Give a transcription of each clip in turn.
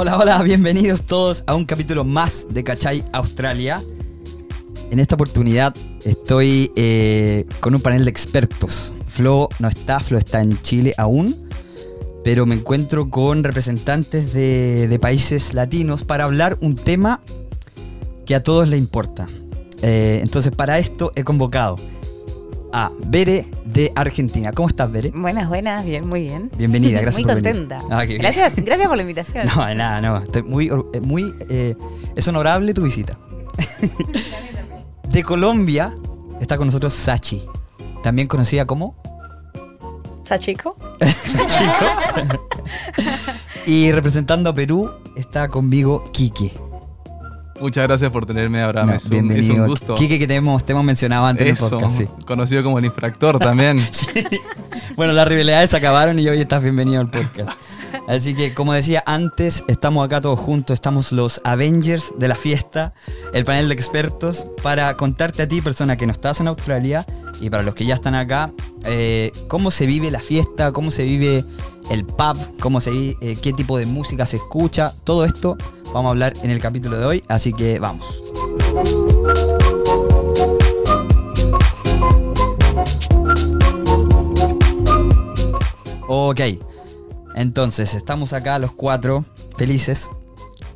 Hola, hola, bienvenidos todos a un capítulo más de Cachai Australia. En esta oportunidad estoy eh, con un panel de expertos. Flo no está, Flo está en Chile aún, pero me encuentro con representantes de, países latinos para hablar un tema que a todos les importa. Eh, entonces, para esto he convocado a Bere de Argentina. ¿Cómo estás, Bere? Buenas, buenas, bien, muy bien. Bienvenida, gracias muy por venir. contenta. Ah, gracias, gracias por la invitación. No, de nada, no. Estoy muy, eh, muy eh, es honorable tu visita. De Colombia está con nosotros Sachi, también conocida como Sachiko. y representando a Perú está conmigo Quique. Muchas gracias por tenerme, Abraham. No, es, un, es un gusto. Quique que te hemos, te hemos mencionado antes en el podcast. sí. conocido como el infractor también. Bueno, las rivalidades se acabaron y hoy estás bienvenido al podcast. Así que, como decía antes, estamos acá todos juntos, estamos los Avengers de la fiesta, el panel de expertos, para contarte a ti, persona que no estás en Australia, y para los que ya están acá, eh, cómo se vive la fiesta, cómo se vive el pub, cómo se eh, qué tipo de música se escucha, todo esto vamos a hablar en el capítulo de hoy, así que vamos. Ok, entonces estamos acá los cuatro felices.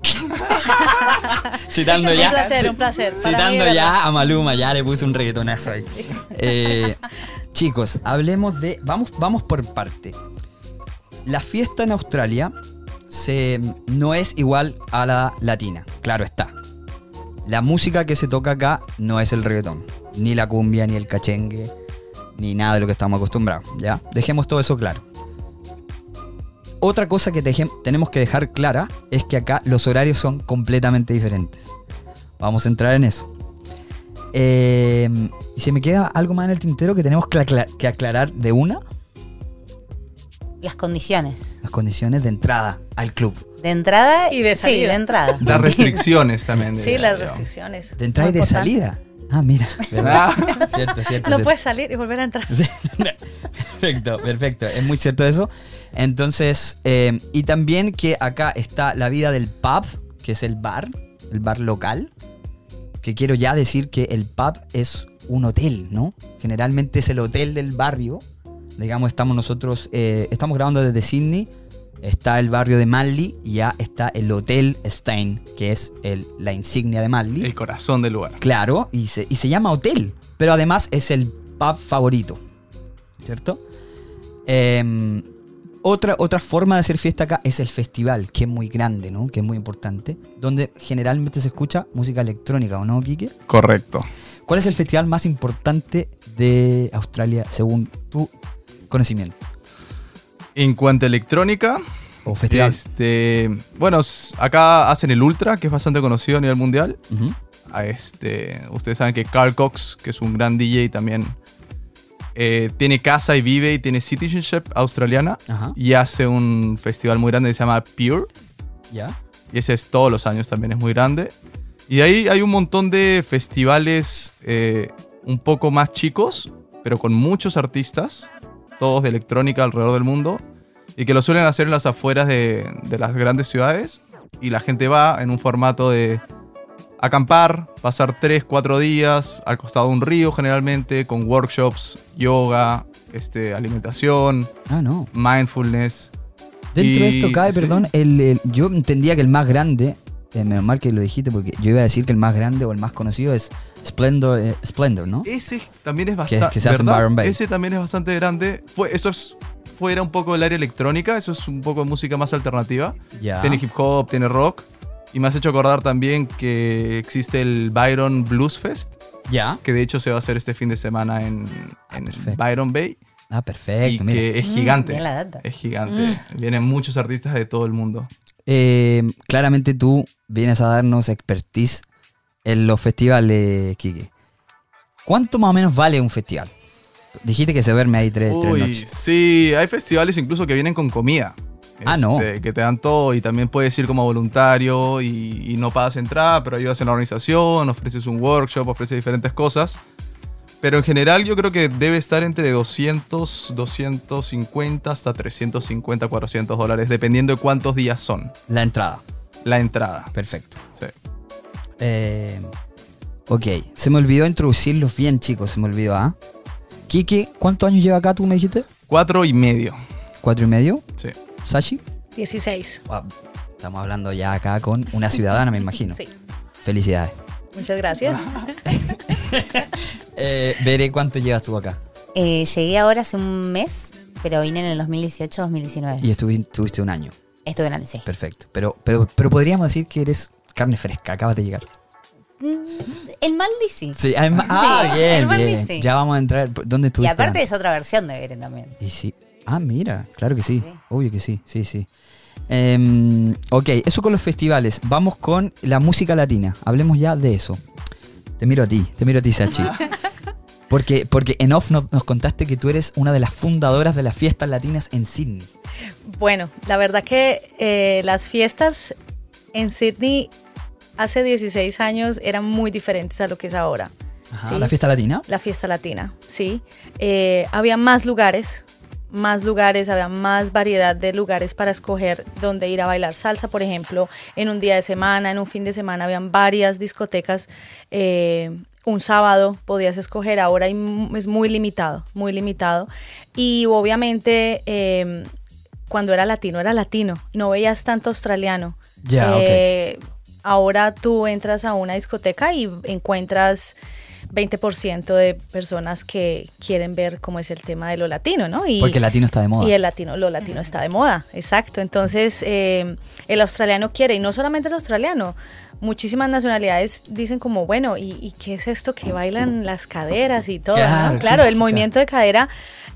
Citando Un ya. placer, un placer. Para mí, Citando ya a Maluma, ya le puse un reggaetonazo ahí. Eh, chicos, hablemos de. Vamos, vamos por parte. La fiesta en Australia se, no es igual a la latina, claro está. La música que se toca acá no es el reggaetón, ni la cumbia, ni el cachengue, ni nada de lo que estamos acostumbrados, ¿ya? Dejemos todo eso claro. Otra cosa que tenemos que dejar clara es que acá los horarios son completamente diferentes. Vamos a entrar en eso. Eh, y se me queda algo más en el tintero que tenemos que, acla- que aclarar de una, Las condiciones. las condiciones de entrada al club. De entrada Y de Sí, salida. de entrada. Las restricciones también. Sí, las yo. restricciones. De entrada y de importante. salida. Ah, mira. ¿verdad? cierto, cierto. No cierto. puedes salir y volver a entrar. Sí, perfecto, perfecto. Es muy cierto eso. Entonces, eh, y también que acá está la vida del pub, que es el bar, el bar local. Que quiero ya decir que el pub es un hotel, ¿no? Generalmente es el hotel del barrio. Digamos, estamos nosotros, eh, estamos grabando desde Sydney. Está el barrio de Manly y ya está el Hotel Stein, que es el- la insignia de Manly. El corazón del lugar. Claro, y se, y se llama hotel, pero además es el pub favorito, ¿cierto? Em, otra, otra forma de hacer fiesta acá es el festival, que es muy grande, ¿no? Que es muy importante, donde generalmente se escucha música electrónica, ¿o no, Quique? Correcto. ¿Cuál es el festival más importante de Australia según tu conocimiento? En cuanto a electrónica, O festival. este, bueno, acá hacen el Ultra, que es bastante conocido a nivel mundial. A este, ustedes saben que Carl Cox, que es un gran DJ también, eh, tiene casa y vive y tiene citizenship australiana Ajá. y hace un festival muy grande que se llama Pure. ¿Ya? Y ese es todos los años también, es muy grande. Y de ahí hay un montón de festivales eh, un poco más chicos, pero con muchos artistas, todos de electrónica alrededor del mundo, y que lo suelen hacer en las afueras de, de las grandes ciudades. Y la gente va en un formato de acampar, pasar 3, 4 días al costado de un río generalmente, con workshops, yoga, este, alimentación, Ah, no. mindfulness. Dentro de esto cae, sí. perdón, el, el- yo entendía que el más grande, eh, menos mal que lo dijiste porque yo iba a decir que el más grande o el más conocido es Splendor, eh, Splendor ¿no? Ese también es bastante. que se hace en Byron Bay. Ese también es bastante grande. Fue, eso es fuera un poco del área electrónica, eso es un poco de música más alternativa. Tiene hip hop, tiene rock. Y me has hecho acordar también que existe el Byron Blues Fest, Ya. que de hecho se va a hacer este fin de semana en, en perfecto. Byron Bay. Ah, y perfecto, mira. que es Mm, gigante. bien la data. Es gigante. Vienen muchos artistas de todo el mundo. Eh, claramente tú vienes a darnos expertise en los festivales, Kike. ¿Cuánto más o menos vale un festival? Dijiste que se duerme ahí tres, tres Uy, noches. sí, hay festivales incluso que vienen con comida. Ah, no. Este, Que te dan todo y también puedes ir como voluntario y, y no pagas entrada, pero ayudas en la organización, ofreces un workshop, ofreces diferentes cosas. Pero en general yo creo que debe estar entre 200, 250 hasta 350, 400 dólares, dependiendo de cuántos días son La entrada. la entrada. Perfecto. Sí. Eh, ok, se me olvidó introducirlos bien, chicos. Se me olvidó, ¿ah? Kike, ¿cuántos años lleva acá tú me dijiste? Cuatro y medio. ¿Cuatro y medio? Sí. ¿Sashi? 16. Wow, Estamos hablando ya acá con una ciudadana, me imagino. Sí. Felicidades. Muchas gracias. Eh, veré cuánto llevas tú acá. Eh, llegué ahora hace un mes, pero vine en el 2018-2019. Y estuviste, un año. Estuve en año, sí. Perfecto. Pero, pero, pero podríamos decir que eres carne fresca, acabas de llegar. Mm, El Maldi sí. Sí, ah, Sí, bien, el Maldi bien. sí. Ya vamos a entrar. ¿Dónde Y estuviste? aparte antes? es otra versión de Beren también. Y sí. Ah, mira, claro que sí. Sí. Obvio que sí, sí, sí. Em, ok, eso con los festivales. Vamos con la música latina. Hablemos ya de eso. Te miro a ti, te miro a ti, Sachi. Porque, porque en off no- nos contaste que tú eres una de las fundadoras de las fiestas latinas en Sydney. Bueno, la verdad que eh, las fiestas en Sydney hace 16 años eran muy diferentes a lo que es ahora. Ajá, Sí. ¿La fiesta latina? La fiesta latina, sí. Eh, había más lugares, más lugares, había más variedad de lugares para escoger dónde ir a bailar salsa, por ejemplo, en un día de semana, en un fin de semana, habían varias discotecas. eh, un sábado podías escoger, ahora es muy limitado, muy limitado. Y obviamente eh, cuando era latino, era latino, no veías tanto australiano. Ya, Eh, Ahora tú entras a una discoteca y encuentras 20% de personas que quieren ver cómo es el tema de lo latino, ¿no? Y, Porque el latino está de moda. y el latino, lo latino está de moda, exacto. Entonces, eh, el australiano quiere, y no solamente el australiano, muchísimas nacionalidades dicen como, bueno, ¿y, y qué es esto que bailan las caderas y todo? ¿no? Claro, el movimiento de cadera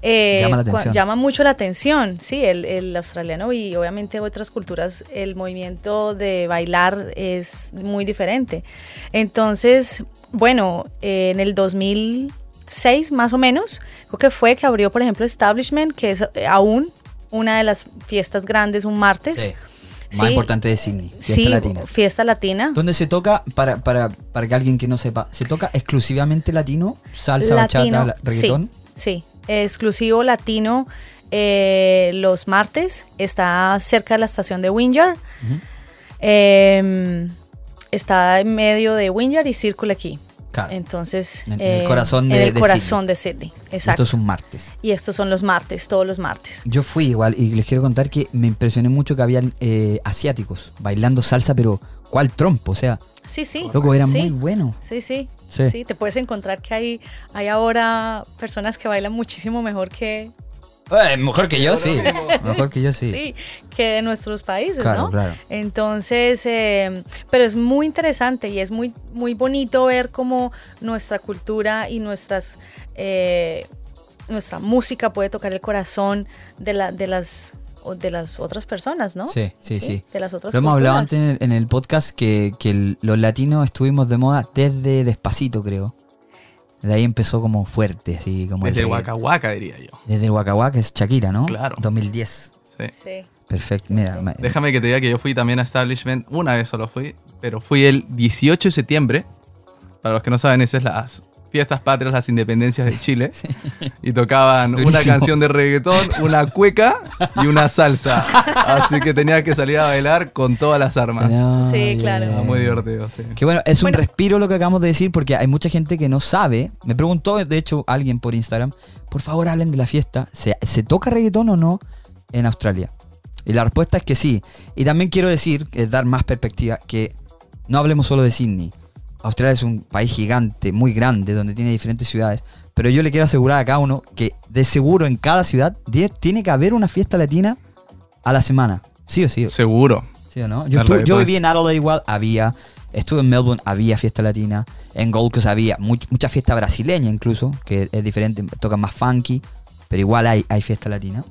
eh, Llama mucho la atención, sí, el, el australiano y obviamente otras culturas, el movimiento de bailar es muy diferente. Entonces, bueno, eh, en el 2006 más o menos, creo que fue que abrió, por ejemplo, Establishment, que es eh, aún una de las fiestas grandes, un martes. Sí. Más Sí. importante de Sydney. Fiesta Sí, latina. fiesta latina. Donde se toca, para, para, para que alguien que no sepa, ¿se toca exclusivamente latino? Salsa, Latino, bachata, reggaetón. Sí, sí, exclusivo latino. eh, los martes está cerca de la estación de Windsor. Eh, está en medio de Windsor y Círculo aquí. Claro. Entonces, En- en el eh, corazón en de- el de corazón de Sydney. Esto Exacto. es un martes. Y estos son los martes, todos los martes. Yo fui igual y les quiero contar que me impresioné mucho que habían eh, asiáticos bailando salsa, pero ¿cuál trompo? O sea, Sí, sí. loco, eran sí. muy buenos. Sí, sí, Sí. sí. Te puedes encontrar que hay, hay ahora personas que bailan muchísimo mejor que, Eh, mejor que yo, sí. Mejor que yo, sí. sí, que de nuestros países, Claro, ¿no? claro. Entonces, eh, pero es muy interesante y es muy, muy bonito ver cómo nuestra cultura y nuestras, eh, nuestra música puede tocar el corazón de, la, de, las, de las otras personas, ¿no? Sí, sí, sí. De las otras Lo hemos hablado antes en el, en el podcast que, que el- los latinos estuvimos de moda desde Despacito, creo. De ahí empezó como fuerte, así como Desde el reggae. Waka Waka, diría yo. Desde el Waka Waka, es Shakira, ¿no? Claro. 2010. Sí. Sí. Perfecto. Mira, me- Déjame que te diga que yo fui también a Establishment, una vez solo fui, pero fui el 18 de septiembre. Para los que no saben, esas es las fiestas patrias, las independencias de Chile. Y tocaban una canción de reggaetón, una cueca y una salsa. Así que tenía que salir a bailar con todas las armas. No, Sí, claro. Ah, Muy divertido, sí. Que bueno, es un Bueno. respiro lo que acabamos de decir porque hay mucha gente que no sabe. Me preguntó, de hecho, alguien por Instagram, por favor hablen de la fiesta. ¿Se, se toca reggaetón o no en Australia? Y la respuesta es que sí. Y también quiero decir, es dar más perspectiva, que no hablemos solo de Sydney. Australia es un país gigante, muy grande, donde tiene diferentes ciudades. Pero yo le quiero asegurar a cada uno que de seguro en cada ciudad tiene que haber una fiesta latina a la semana. Sí o sí. Seguro. ¿Sí o no? Yo, estuve- viví en Adelaide igual, había. Estuve en Melbourne, había fiesta latina. En Gold Coast había much- mucha fiesta brasileña incluso, que es diferente, tocan más funky, pero igual hay, hay fiesta latina.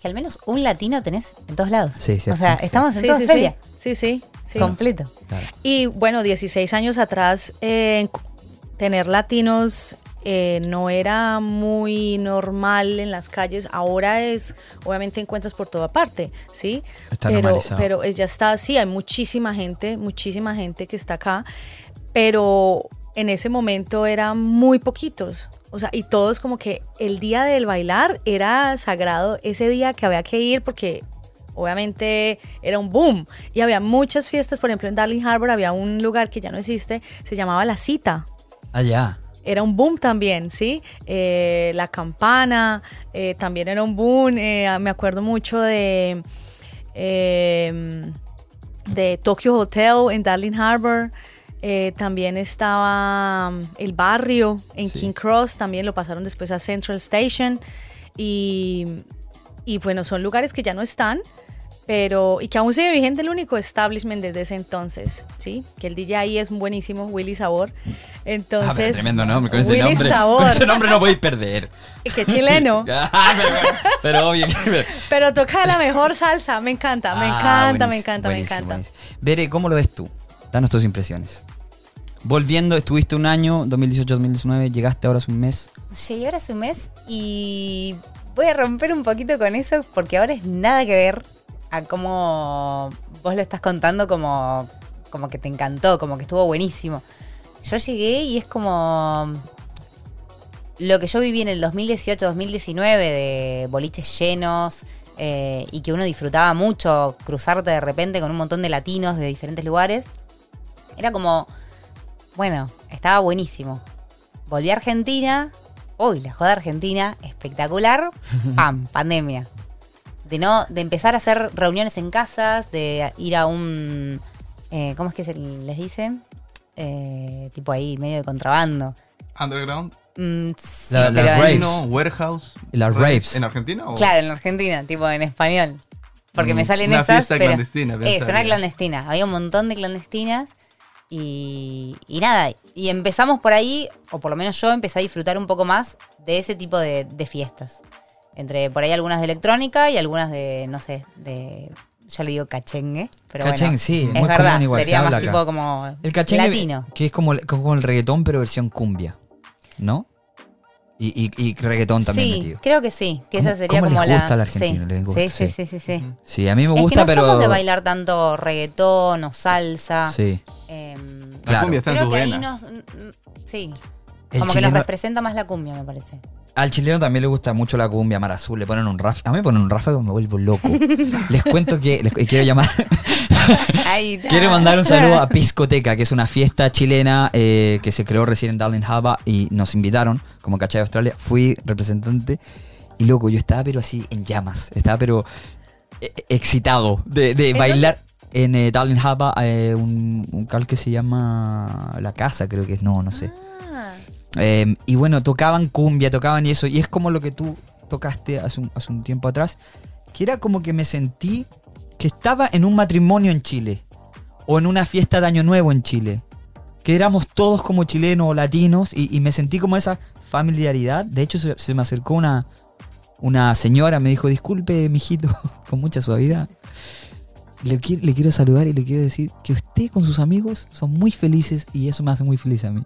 Que al menos un latino tenés en todos lados. Sí, sí, O sea, sí. estamos en Sí, toda sí, Australia. sí, sí, sí, sí. Completo. Claro. Y bueno, 16 años atrás, eh, tener latinos eh, no era muy normal en las calles. Ahora es, obviamente encuentras por toda parte, ¿sí? Está pero, normalizado. pero es- ya está, sí, hay muchísima gente, muchísima gente que está acá, pero en ese momento eran muy poquitos. O sea, y todos como que el día del bailar era sagrado, ese día que había que ir porque obviamente era un boom. Y había muchas fiestas, por ejemplo en Darling Harbor había un lugar que ya no existe, se llamaba La Cita. Allá. Era un boom también, ¿sí? Eh, la campana eh, también era un boom. eh, me acuerdo mucho de, eh, de Tokyo Hotel en Darling Harbor. Eh, también estaba mm, el barrio en Sí. King Cross, también lo pasaron después a Central Station. Y, y bueno, son lugares que ya no están, pero y que aún sigue vigente el único establishment desde ese entonces, ¿sí? Que el DJ ahí es buenísimo, Willy Sabor. Ah, Entonces, pero tremendo nombre. Con ese Willy nombre, Sabor, con ese nombre no podéis perder. que chileno, Ah, pero, pero obvio pero toca la mejor salsa, me encanta, me Ah, encanta, me encanta, me encanta. Bere, ¿cómo lo ves tú? Danos tus impresiones. Volviendo, estuviste un año, 2018-2019, llegaste ahora hace un mes. Llegué ahora hace un mes y voy a romper un poquito con eso porque ahora es nada que ver a cómo vos lo estás contando como, como que te encantó, como que estuvo buenísimo. Yo llegué y es como lo que yo viví en el 2018-2019 de boliches llenos eh, y que uno disfrutaba mucho, cruzarte de repente con un montón de latinos de diferentes lugares. Era como, bueno, estaba buenísimo. Volví a Argentina. Uy, la joda argentina, espectacular. Pam, pandemia. De no, de empezar a hacer reuniones en casas, de ir a un. eh, ¿Cómo es que se les dice? Eh, tipo ahí, medio de contrabando. Underground. Mm, sí, La- las en- raves. Casino, warehouse. Las rave. raves. ¿En Argentina? O? Claro, en Argentina, tipo en español. Porque me Mm, salen una esas. fiesta pero clandestina, Es, una clandestina. Había un montón de clandestinas. Y, y nada, y empezamos por ahí, o por lo menos yo empecé a disfrutar un poco más de ese tipo de, de fiestas. Entre por ahí algunas de electrónica y algunas de, no sé, de. Yo le digo cachengue, pero Cachengue, bueno, sí, es muy verdad, igual, sería más acá. tipo como El cachengue, latino. que es como, como el reggaetón, pero versión cumbia, ¿no? Y, y, y reggaetón también sí, metido. creo que sí, que ¿Cómo- esa sería cómo como les la. gusta al argentino? sí, Les gusta, sí, sí, sí. sí, sí, sí. A mí me Es gusta, que no pero... somos de bailar tanto reggaetón o salsa. Sí. Em, La Claro. cumbia está en creo sus que ahí venas. nos. Sí. El Como que nos chileno- representa más la cumbia, me parece. Al chileno también le gusta mucho la cumbia, Mar Azul, le ponen un ráfago. A mí me ponen un ráfago y me vuelvo loco. les cuento que les, quiero llamar, quiero mandar un saludo a Piscoteca, que es una fiesta chilena eh, que se creó recién en Darling Harbor y nos invitaron, como cachai de Australia. Fui representante y loco, yo estaba pero así en llamas, estaba pero eh, excitado de, de ¿En bailar. En eh, Darling Harbor, eh, un, un cal que se llama La Casa, creo que es, no, no sé. Ah, Eh, y bueno, tocaban cumbia, tocaban y eso. Y es como lo que tú tocaste hace un, tiempo atrás. Que era como que me sentí que estaba en un matrimonio en Chile. O en una fiesta de Año Nuevo en Chile. Que éramos todos como chilenos o latinos. Y, me sentí como esa familiaridad. De hecho, se, me acercó una, una señora, me dijo, disculpe, mijito, con mucha suavidad. Le, le quiero saludar y le quiero decir que usted con sus amigos son muy felices y eso me hace muy feliz a mí.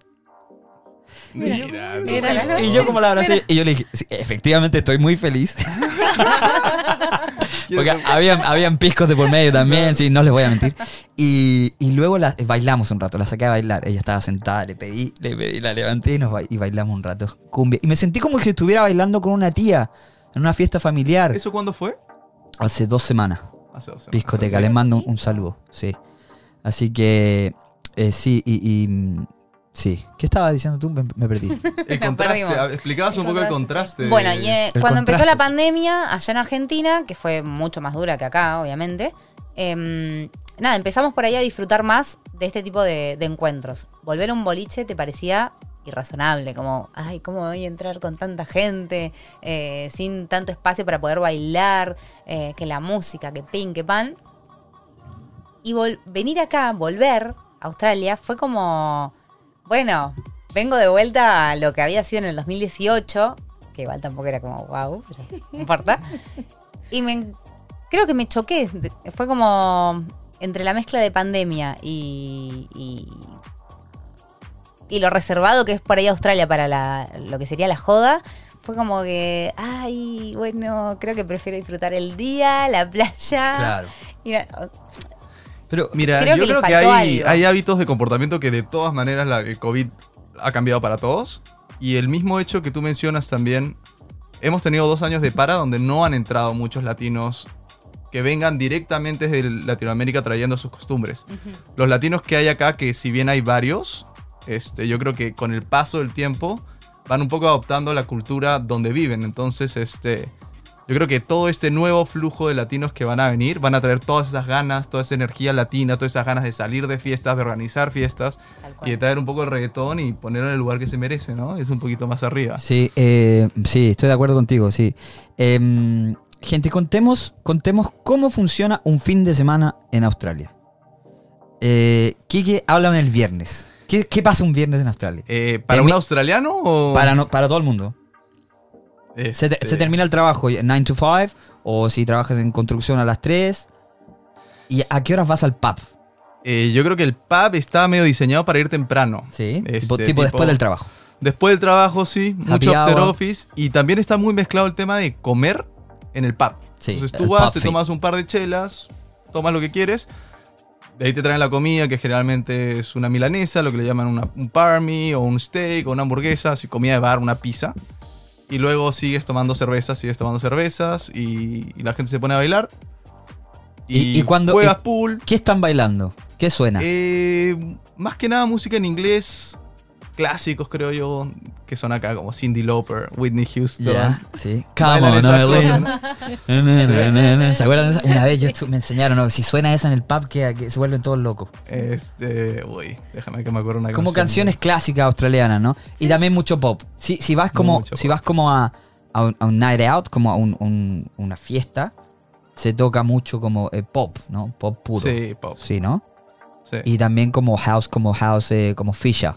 Mira, Mira. Y yo como la abracé, y yo le dije, "Sí, efectivamente estoy muy feliz. Porque habían, habían piscos de por medio también, sí, no les voy a mentir. Y, y luego la, bailamos un rato, la saqué a bailar. Ella estaba sentada, le pedí, le pedí, la levanté y, nos, ba- y bailamos un rato. Cumbia. Y me sentí como si estuviera bailando con una tía en una fiesta familiar. ¿Eso cuándo fue? Hace dos semanas. Hace dos semanas. Discoteca, les mando un, un saludo, sí. Así que, eh, sí, y, y, mm, sí. ¿Qué estabas diciendo tú? Me, me perdí. El contraste. perdimos. a- Explicabas un poco el contraste. Bueno, y eh, El cuando empezó la pandemia allá en Argentina, que fue mucho más dura que acá, obviamente, em, nada, empezamos por ahí a disfrutar más de este tipo de, de encuentros. Volver a un boliche te parecía irrazonable, como, ay, ¿cómo voy a entrar con tanta gente, eh, sin tanto espacio para poder bailar, eh, que la música, que pin, que pan? Y venir acá, volver a Australia, fue como, bueno, vengo de vuelta a lo que había sido en el 2018, que igual tampoco era como wow, pero no importa. Y me, creo que me choqué. Fue como entre la mezcla de pandemia y, y, y lo reservado que es por ahí Australia para la- lo que sería la joda. Fue como que, ay, bueno, creo que prefiero disfrutar el día, la playa. Claro. Y Pero, Mira, Creo yo que creo que hay, hay hábitos de comportamiento que de todas maneras la- el COVID ha cambiado para todos. Y el mismo hecho que tú mencionas también, hemos tenido dos años de para donde no han entrado muchos latinos que vengan directamente desde Latinoamérica trayendo sus costumbres. Los latinos que hay acá, que si bien hay varios, este, yo creo que con el paso del tiempo van un poco adoptando la cultura donde viven. Entonces, este, yo creo que todo este nuevo flujo de latinos que van a venir van a traer todas esas ganas, toda esa energía latina, todas esas ganas de salir de fiestas, de organizar fiestas y de traer un poco el reggaetón y ponerlo en el lugar que se merece, ¿no? Es un poquito más arriba. Sí, eh, sí, estoy de acuerdo contigo, sí. Em, gente, contemos, contemos cómo funciona un fin de semana en Australia. Eh, Kike, háblame el viernes. ¿Qué, qué pasa un viernes en Australia? Eh, ¿Para un australiano o...? Para, no- para todo el mundo. Se, te- Este, se termina el trabajo 9 to 5 o si trabajas en construcción a las 3. ¿Y a qué horas vas al pub? eh, yo creo que el pub está medio diseñado para ir temprano. Sí, Este, tipo tipo- después del trabajo. Después del trabajo, sí, Happy mucho after hour. office. Y también está muy mezclado el tema de comer en el pub. Sí, Entonces tú vas, te tomas un par de chelas, tomas lo que quieres. De ahí te traen la comida, que generalmente es una milanesa, lo que le llaman una- un parmy, o un steak, o una hamburguesa, así comida de bar, una pizza. Y luego sigues tomando cervezas, sigues tomando cervezas, y, y la gente se pone a bailar. ¿Y- y cuando- juegas pool. ¿Qué están bailando? ¿Qué suena? Eh, más que nada música en inglés, clásicos creo yo, que son acá como Cindy Lauper, Whitney Houston. Ya, sí. Come on. ¿Se acuerdan de esa? Una vez yo me enseñaron, ¿no? si suena esa en el pub, que, que se vuelven todos locos. Este, uy, déjame que me acuerdo una Como canción. canciones clásicas australianas, ¿no? Y también mucho pop. Si, si vas como, Mucho si pop. vas como a, a un, a un night out, como a un- un- una fiesta, se toca mucho como eh, pop, ¿no? Pop puro. Sí, pop. Sí, ¿no? Sí. Y también como house, como house, eh, como Fisher.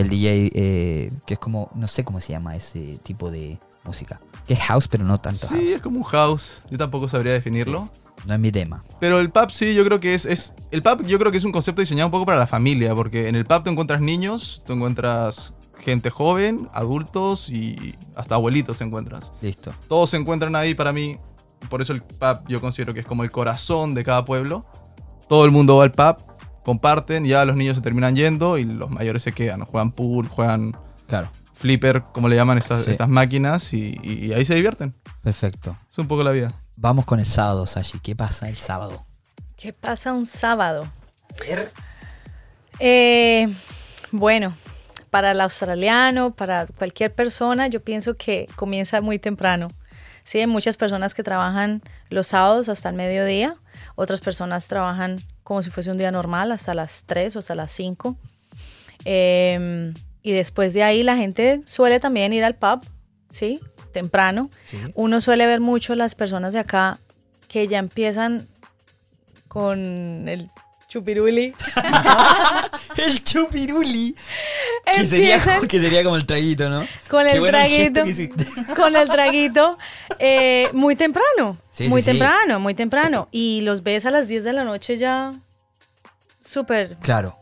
El DJ, eh, que es como, no sé cómo se llama ese tipo de música. Que es house, pero no tanto Sí, house. es como un house. Yo tampoco sabría definirlo. No es mi tema. Pero el pub sí, yo creo que es, es. El pub yo creo que es un concepto diseñado un poco para la familia. Porque en el pub te encuentras niños, te encuentras gente joven, adultos y hasta abuelitos encuentras. Listo. Todos se encuentran ahí para mí. Por eso el pub yo considero que es como el corazón de cada pueblo. Todo el mundo va al pub, comparten, ya los niños se terminan yendo y los mayores se quedan. Juegan pool, juegan Claro. flipper, como le llaman estas, Sí. estas máquinas, y, y ahí se divierten. Perfecto. Es un poco la vida. Vamos con el sábado, Sashi. ¿Qué pasa el sábado? ¿Qué pasa un sábado? Eh, bueno, para el australiano, para cualquier persona, yo pienso que comienza muy temprano. Sí, hay muchas personas que trabajan los sábados hasta el mediodía, otras personas trabajan como si fuese un día normal hasta las 3 o hasta las 5. Eh, y después de ahí la gente suele también ir al pub, ¿sí? Temprano. Sí. Uno suele ver mucho las personas de acá que ya empiezan con el chupiruli. El chupiruli. Que sería, que sería como el traguito, ¿no? con el traguito. Con el traguito eh, muy temprano. Sí, muy sí, sí. temprano, muy temprano. Y los ves a las 10 de la noche ya súper, Claro,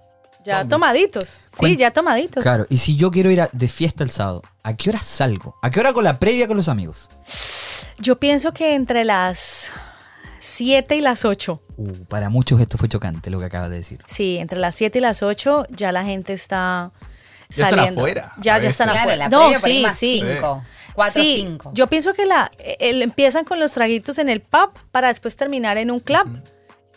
ya tomaditos. Sí, ya tomaditos. claro. Y si yo quiero ir a- de fiesta el sábado, ¿a qué hora salgo? ¿A qué hora con la previa con los amigos? Yo pienso que entre las 7 y las 8. Uh, para muchos esto fue chocante lo que acabas de decir. Sí, entre las 7 y las 8 ya la gente está Ya están saliendo. afuera, Ya, ya están afuera. No, sí, sí. cinco, cuatro, sí, cinco. yo pienso que la, el- empiezan con los traguitos en el pub para después terminar en un club.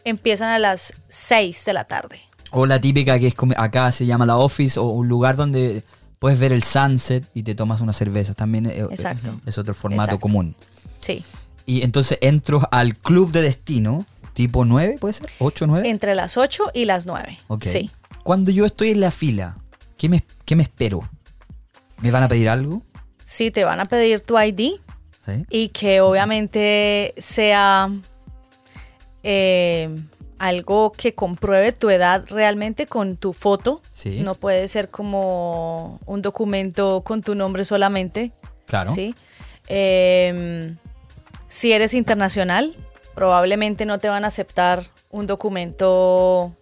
Empiezan a las 6 de la tarde. O la típica que es como- acá se llama la office o un lugar donde puedes ver el sunset y te tomas una cerveza. También eh, Exacto. es otro formato Exacto. común. Sí. Y entonces entro al club de destino, tipo 9, ¿puede ser? ¿8, 9? Entre las 8 y las 9. Ok. Sí. Cuando yo estoy en la fila, ¿qué me, qué me espero? ¿Me van a pedir algo? Sí, te van a pedir tu ID ¿Sí? y que obviamente sea eh, algo que compruebe tu edad realmente con tu foto. Sí. No puede ser como un documento con tu nombre solamente. Claro. ¿sí? Eh, si eres internacional, probablemente no te van a aceptar un documento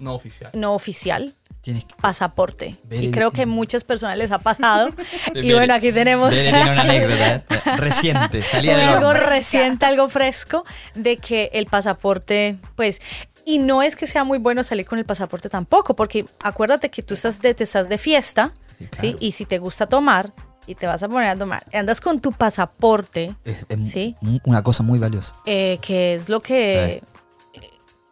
No oficial. no oficial, Tienes que... pasaporte. Ver y creo que muchas personas les ha pasado. y bueno, aquí tenemos tiene una anécdota ¿eh? reciente, salía de algo reciente, algo fresco, de que el pasaporte, pues, y no es que sea muy bueno salir con el pasaporte tampoco, porque acuérdate que tú estás de, te estás de fiesta, ¿sí? claro. Y si te gusta tomar y te vas a poner a tomar, andas con tu pasaporte, Es, es Sí. una cosa muy valiosa. eh, que es lo que... eh,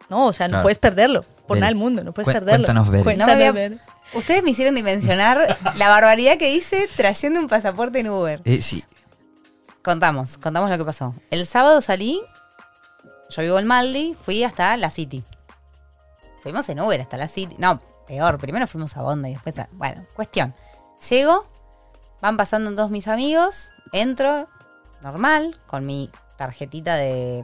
No, o sea, no Claro. puedes perderlo. Por nada del mundo, no puedes perderlo. cuéntanos, Bere. Cuéntanos, No había-. Ustedes me hicieron dimensionar la barbaridad que hice trayendo un pasaporte en Uber. Eh, sí. Contamos, contamos lo que pasó. El sábado salí, yo vivo en Maldi, fui hasta la City. Fuimos en Uber hasta la City. No, peor, primero fuimos a Bonda y después a... Bueno, cuestión. Llego, van pasando todos mis amigos, entro, normal, con mi tarjetita de...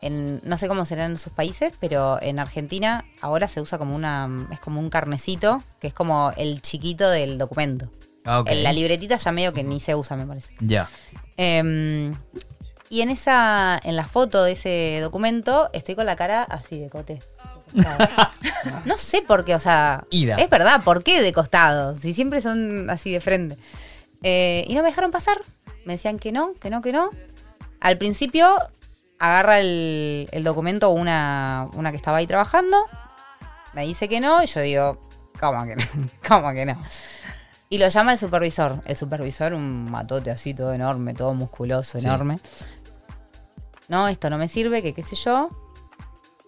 En, no sé cómo será en sus países, pero en Argentina ahora se usa como una... Es como un carnecito, que es como el chiquito del documento. Ah, ok. En la libretita ya medio que ni se usa, me parece. Ya. Em, y en esa, en la foto de ese documento, estoy con la cara así de cote. No sé por qué, o sea, Ida. es verdad, ¿por qué de costado? Si siempre son así de frente. Eh, y no me dejaron pasar. Me decían que no, que no, que no. Al principio agarra el, el documento una, una que estaba ahí trabajando. Me dice que no, y yo digo, ¿cómo que no? ¿Cómo que no? Y lo llama el supervisor. El supervisor, un matote así, todo enorme, todo musculoso, Sí. enorme. No, esto no me sirve, que qué sé yo.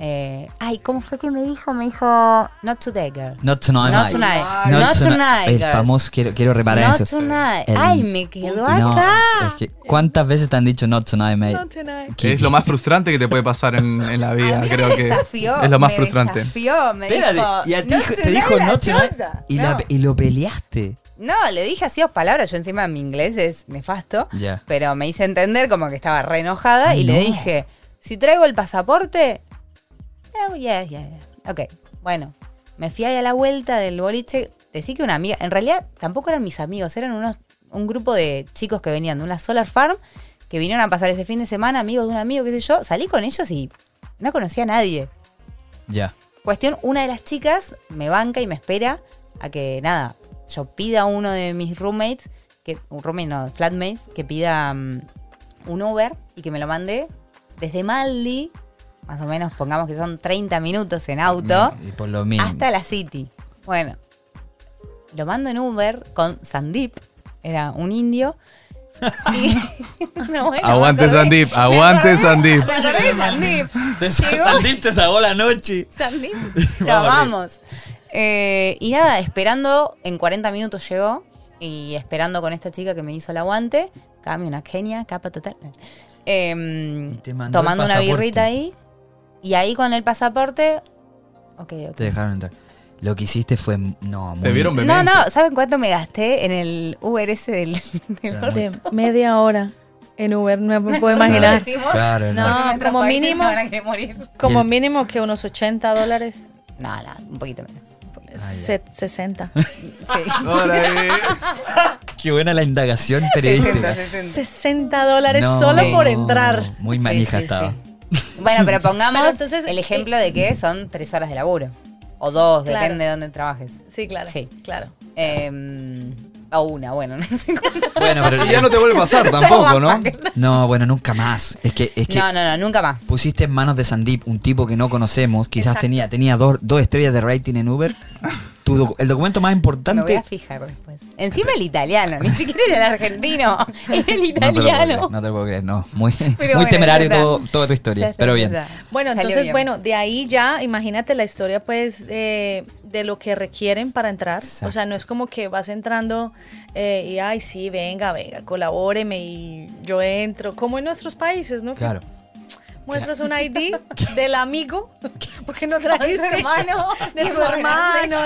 Eh, ay, ¿cómo fue que me dijo? Me dijo, not today, girl. Not tonight. Not tonight. Not Not tonight. tonight, El famoso, quiero, quiero reparar Not eso. tonight. El- Ay, me quedó No, acá. es que, ¿cuántas veces te han dicho not tonight, mate? Not tonight. ¿Qué- Es lo más frustrante que te puede pasar en, en la A vida, mí creo me que desafió, es lo más me frustrante. Desafió, me Espérate, dijo, y a ti "Not te tonight, dijo not tonight chota". y, la- No. y lo peleaste. No, le dije así dos palabras. Yo encima mi inglés es nefasto. Ya. Pero me hice entender como que estaba re enojada Ay, y le dije, si traigo el pasaporte, "Oh, yeah, yeah, yeah". Ok, bueno. Me fui ahí a la vuelta del boliche. Decí que una amiga, en realidad tampoco eran mis amigos, eran unos, un grupo de chicos que venían de una solar farm, que vinieron a pasar ese fin de semana, amigos de un amigo, qué sé yo. Salí con ellos y no conocía a nadie. Ya. Cuestión, una de las chicas me banca y me espera a que, nada, yo pida a uno de mis roommates, que, un roommate no, flatmates, que pida mm, un Uber y que me lo mande desde Maldi, más o menos pongamos que son 30 minutos en auto, Y por lo mismo. hasta la City. Bueno, lo mando en Uber con Sandip, era un indio. y, No, bueno, Aguante acordé- Sandip, aguante Sandip. Me acordé de Sandip. Sandip te sacó la noche. Sandip. La vamos. Eh, y nada, esperando, en 40 minutos llegó. Y esperando con esta chica que me hizo el aguante. Cambio, una genia, capa total. Y te mandó tomando una birrita ahí. Y ahí con el pasaporte. Ok, ok. Te dejaron entrar. Lo que hiciste fue. No, muy. Te vieron No, no, ¿saben cuánto me gasté en el Uber ese del, del Claro. De media hora en Uber, no me puedo ¿No imaginar. decimos? Claro, no. No, como mínimo-. Como mínimo que unos 80 dólares. No, no, un poquito menos. Se- 60. Sí. Qué buena la indagación 60, periodística. 60. 60 dólares No, solo Sí. por entrar. Muy Sí, manija sí, estaba. Bueno, pero pongamos Pero entonces, el ejemplo de que son tres horas de laburo. O dos, Claro. depende de dónde trabajes. Sí, claro. Sí. claro. Eh, o una, bueno, no sé cuánto. Bueno, pero. Y ya no te vuelve a pasar tampoco, ¿no? No, bueno, nunca más. Es que, es que No, no, no, nunca más. pusiste en manos de Sandip un tipo que no conocemos. Quizás Exacto. tenía, tenía dos, dos estrellas de rating en Uber. Tu docu- el documento más Me voy importante. a fijar después. Encima el italiano, ni siquiera era el argentino, era el No te lo puedo creer, italiano. no te lo puedo creer, no. Muy, Pero muy bueno, temerario todo, toda tu historia. Pero bien. Bueno, Salió entonces, bien. bueno, de ahí ya, imagínate la historia, pues, eh, de lo que requieren para entrar. O sea, no es como que vas entrando eh, y, ay, sí, venga, venga, colabóreme y yo entro, como en nuestros países, ¿no? Que Claro. Muestras un ID del amigo, porque no trajiste De tu hermano, de tu hermano.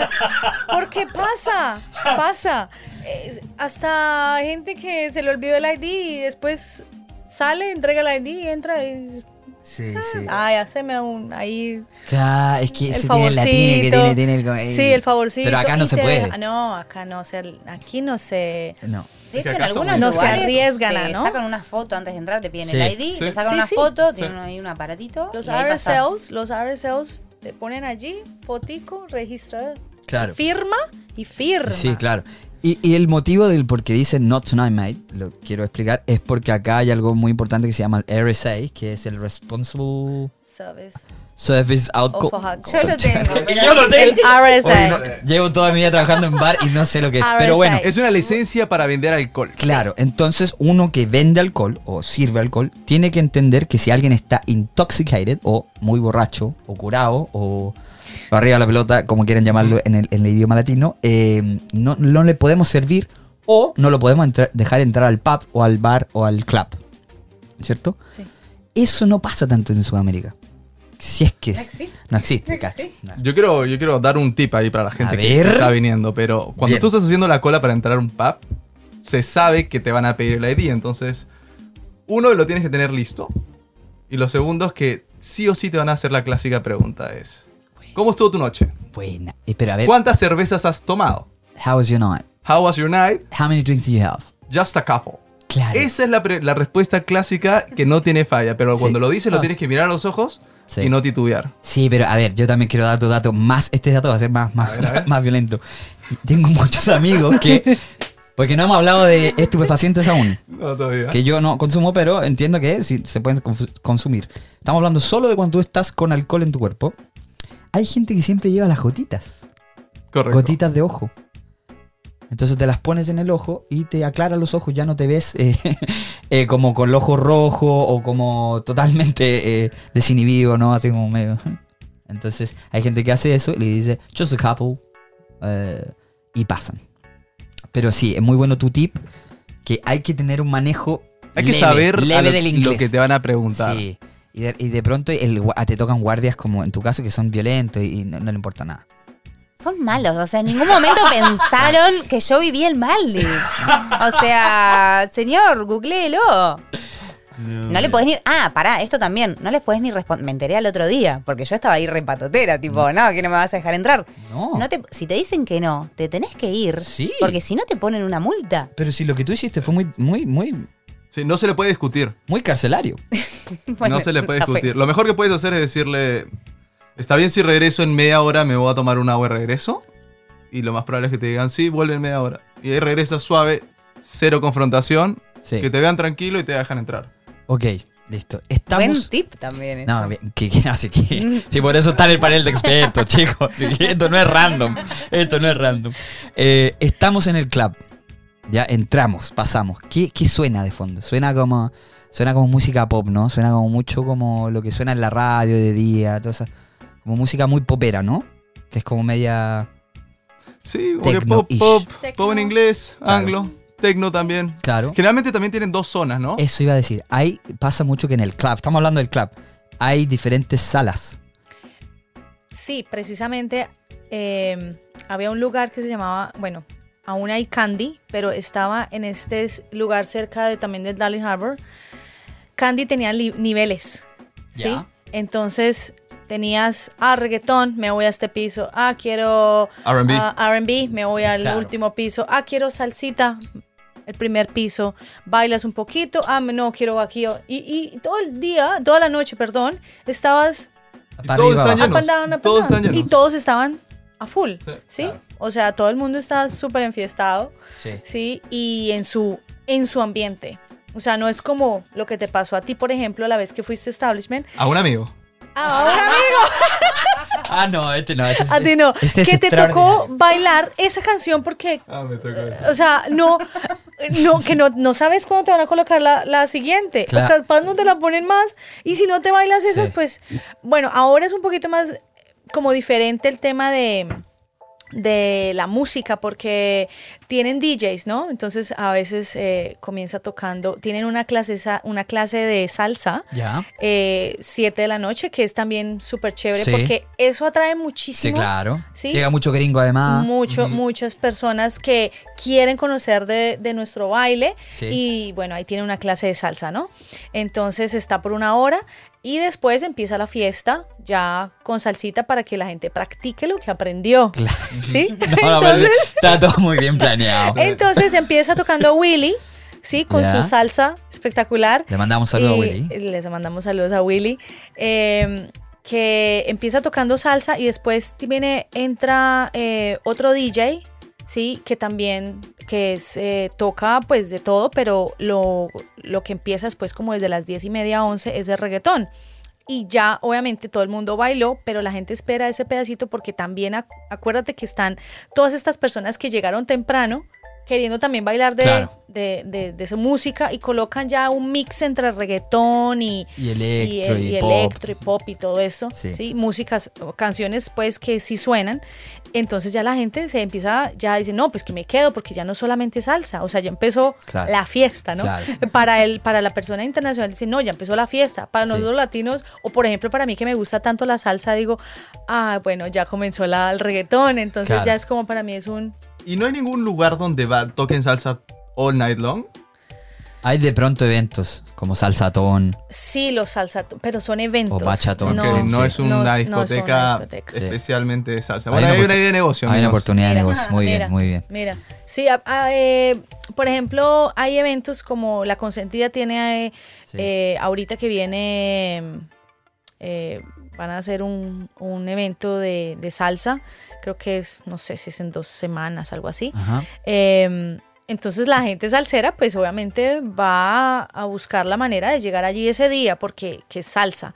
Porque pasa, pasa. Eh, hasta gente que se le olvidó el ID y después sale, entrega el ID y entra y dice, Sí, sí. ay, haceme un ahí Claro, es que ese tiene el latine que tiene, tiene el, el- sí, el favorcito. Pero acá no se puede. deja- no, acá no, o sea, aquí no se... No. De hecho, en algunos No se arriesgan a, te ¿no? sacan una foto antes de entrar, te piden Sí. el ID, Sí. te sacan Sí, una sí. foto, Sí. tienen ahí un aparatito. Los. RSLs, los RSLs te ponen allí, fotico, registrado, Claro. firma y firma. Sí, claro. Y, y el motivo del por qué dice Not Tonight Mate, lo quiero explicar, es porque acá hay algo muy importante que se llama el RSA, que es el Responsible ¿Sabes? Service Outcome. Yo lo tengo. Yo lo El RSA. No, llevo toda mi vida trabajando en bar y no sé lo que es. Pero bueno. Es una licencia para vender alcohol. Claro, entonces uno que vende alcohol o sirve alcohol tiene que entender que si alguien está intoxicated o muy borracho o curado o arriba de la pelota, como quieran llamarlo en el, en el idioma latino, eh, no, no le podemos servir o no lo podemos entrar- dejar entrar al pub o al bar o al club. ¿Cierto? Sí. Eso no pasa tanto en Sudamérica. Si es que... No existe. No existe. No existe. No. Yo quiero, yo quiero dar un tip ahí para la gente A que ver. está viniendo, pero cuando Bien. tú estás haciendo la cola para entrar a un pub, se sabe que te van a pedir el ID, entonces uno lo tienes que tener listo y lo segundo es que sí o sí te van a hacer la clásica pregunta es ¿Cómo estuvo tu noche? Buena. Eh, Pero a ver, ¿Cuántas cervezas has tomado? how was your night? How was your night? How many drinks do you have? Just a couple. Claro. Esa es la, la respuesta clásica que no tiene falla, pero Sí. cuando lo dices lo Ah. tienes que mirar a los ojos Sí. y no titubear. Sí, pero a ver, yo también quiero dar tu dato más. Este dato va a ser más, más, ver, más violento. Tengo muchos amigos que. Porque no hemos hablado de estupefacientes aún. No, todavía. Que yo no consumo, pero entiendo que sí se pueden consumir. Estamos hablando solo de cuando tú estás con alcohol en tu cuerpo. Hay gente que siempre lleva las gotitas. Correcto. Gotitas de ojo. Entonces te las pones en el ojo y te aclara los ojos. Ya no te ves eh, eh, como con el ojo rojo o como totalmente eh, desinhibido, ¿no? Así como medio. Entonces hay gente que hace eso y le dice, just a couple. y pasan. Pero sí, es muy bueno tu tip. Que hay que tener un manejo. Hay que leve, saber a leve lo, del lo inglés. que te van a preguntar. Sí. Y de, y de pronto el te tocan guardias como en tu caso que son violentos y, y no, no le importa nada. Son malos, o sea, en ningún momento pensaron que yo vivía el mal. O sea, señor, googleelo. No le podés ni. Ah, pará, esto también. No les podés ni responder. Me enteré al otro día, porque yo estaba ahí repatotera, tipo, no, que no me vas a dejar entrar. No. No te, si te dicen que no, te tenés que ir. Sí. Porque si no te ponen una multa. Pero si lo que tú hiciste fue muy, muy, muy, Sí, no se le puede discutir. muy carcelario. Bueno, no se le puede discutir. Lo mejor que puedes hacer es decirle, está bien si regreso en media hora, me voy a tomar un agua y regreso. Y lo más probable es que te digan, sí, vuelve en media hora. Y ahí regresas suave, cero confrontación, Sí. que te vean tranquilo y te dejan entrar. Ok, listo. Estamos. Buen tip también. No, bien, que, que, así que, sí, por eso está en el panel de expertos, chicos. Esto no es random. Esto no es random. Eh, estamos en el club. Ya entramos, pasamos. ¿Qué, qué suena de fondo? Suena como, suena como música pop, ¿no? Suena como mucho como lo que suena en la radio de día, toda esa- como música muy popera, ¿no? Que es como media. Sí, como que pop, pop, Tecno. pop en inglés, Claro. anglo, tecno también. Claro. Generalmente también tienen dos zonas, ¿no? Eso iba a decir. Hay, pasa mucho que en el club, estamos hablando del club, hay diferentes salas. Sí, precisamente eh, había un lugar que se llamaba, bueno, aún hay Candy, pero estaba en este lugar cerca de, también del Darling Harbor. Candy tenía niveles, ¿sí? Entonces tenías, ah, reggaetón, me voy a este piso, ah, quiero R&B. ah, R&B, me voy al Claro. último piso, ah, quiero salsita, el primer piso, bailas un poquito, ah, no, quiero aquí, y, y todo el día, toda la noche, perdón, estabas Y Para todos arriba, están abajo. llenos. up and down, up and Todos down. están llenos. Y todos estaban a full, Sí, ¿sí? claro. O sea, todo el mundo estaba súper enfiestado, Sí. ¿sí? Y en su, en su ambiente. O sea, no es como lo que te pasó a ti, por ejemplo, la vez que fuiste a establishment. A un amigo. Ahora, amigo, Ah, no, este no. Este es- a ti no. este es que te tocó bailar esa canción porque, Ah, me tocó eso. o sea, no, no que no, no sabes cuándo te van a colocar la, la siguiente. Claro. O capaz no te la ponen más. Y si no te bailas esas, Sí. pues, bueno, ahora es un poquito más como diferente el tema de de la música porque tienen DJs, ¿no? Entonces a veces eh, comienza tocando, tienen una clase, una clase de salsa, Ya. eh, 7 de la noche, que es también súper chévere Sí. porque eso atrae Sí, muchísimo. claro. Sí. Llega mucho gringo además. Mucho, muchas personas que quieren conocer de, de nuestro baile Sí. y bueno, ahí tiene una clase de salsa, ¿no? Entonces está por una hora y después empieza la fiesta ya con salsita para que la gente practique lo que aprendió, Claro. ¿sí? No, no, pero Entonces, está todo muy bien planeado. entonces empieza tocando Willy, ¿sí? Con su salsa espectacular. Le mandamos un saludo a Willy. Les mandamos saludos a Willy. eh, que empieza tocando salsa y después viene, entra eh, otro DJ sí, que también que es, eh, toca pues de todo, pero lo, lo que empieza después como desde las 10 y media, 11 es el reggaetón. Y ya obviamente todo el mundo bailó, pero la gente espera ese pedacito porque también ac- acuérdate que están todas estas personas que llegaron temprano queriendo también bailar de, Claro. de, de- de esa música y colocan ya un mix entre reggaetón y, Y electro y, y pop. electro y pop y todo eso, Sí. sí. músicas, canciones pues que sí suenan, entonces ya la gente se empieza, ya dice, no, pues que me quedo porque ya no solamente salsa, o sea, ya empezó Claro. la fiesta, ¿no? Claro. Para, el, para la persona internacional dice, no, ya empezó la fiesta, para Sí. nosotros latinos, o por ejemplo para mí que me gusta tanto la salsa, digo, ah, bueno, ya comenzó la, el reggaetón, entonces ya es como para mí es un... ¿Y no hay ningún lugar donde va, toquen salsa all night long? Hay de pronto eventos como salsatón. Sí, los salsa, pero son eventos. O bachatón. Ok, No, no, sí. es una no- no son discoteca, especialmente de salsa. Hay Bueno, una hay una oportu- idea de negocio. Hay una oportunidad de negocio. Muy mira, bien, muy bien. Mira, sí, a- a- eh, por ejemplo, hay eventos como La Consentida tiene eh, Sí. eh, ahorita que viene, eh, van a hacer un, un evento de, de salsa, creo que es, no sé si es en dos semanas, algo así. Eh, entonces la gente salsera pues obviamente va a buscar la manera de llegar allí ese día porque que es salsa.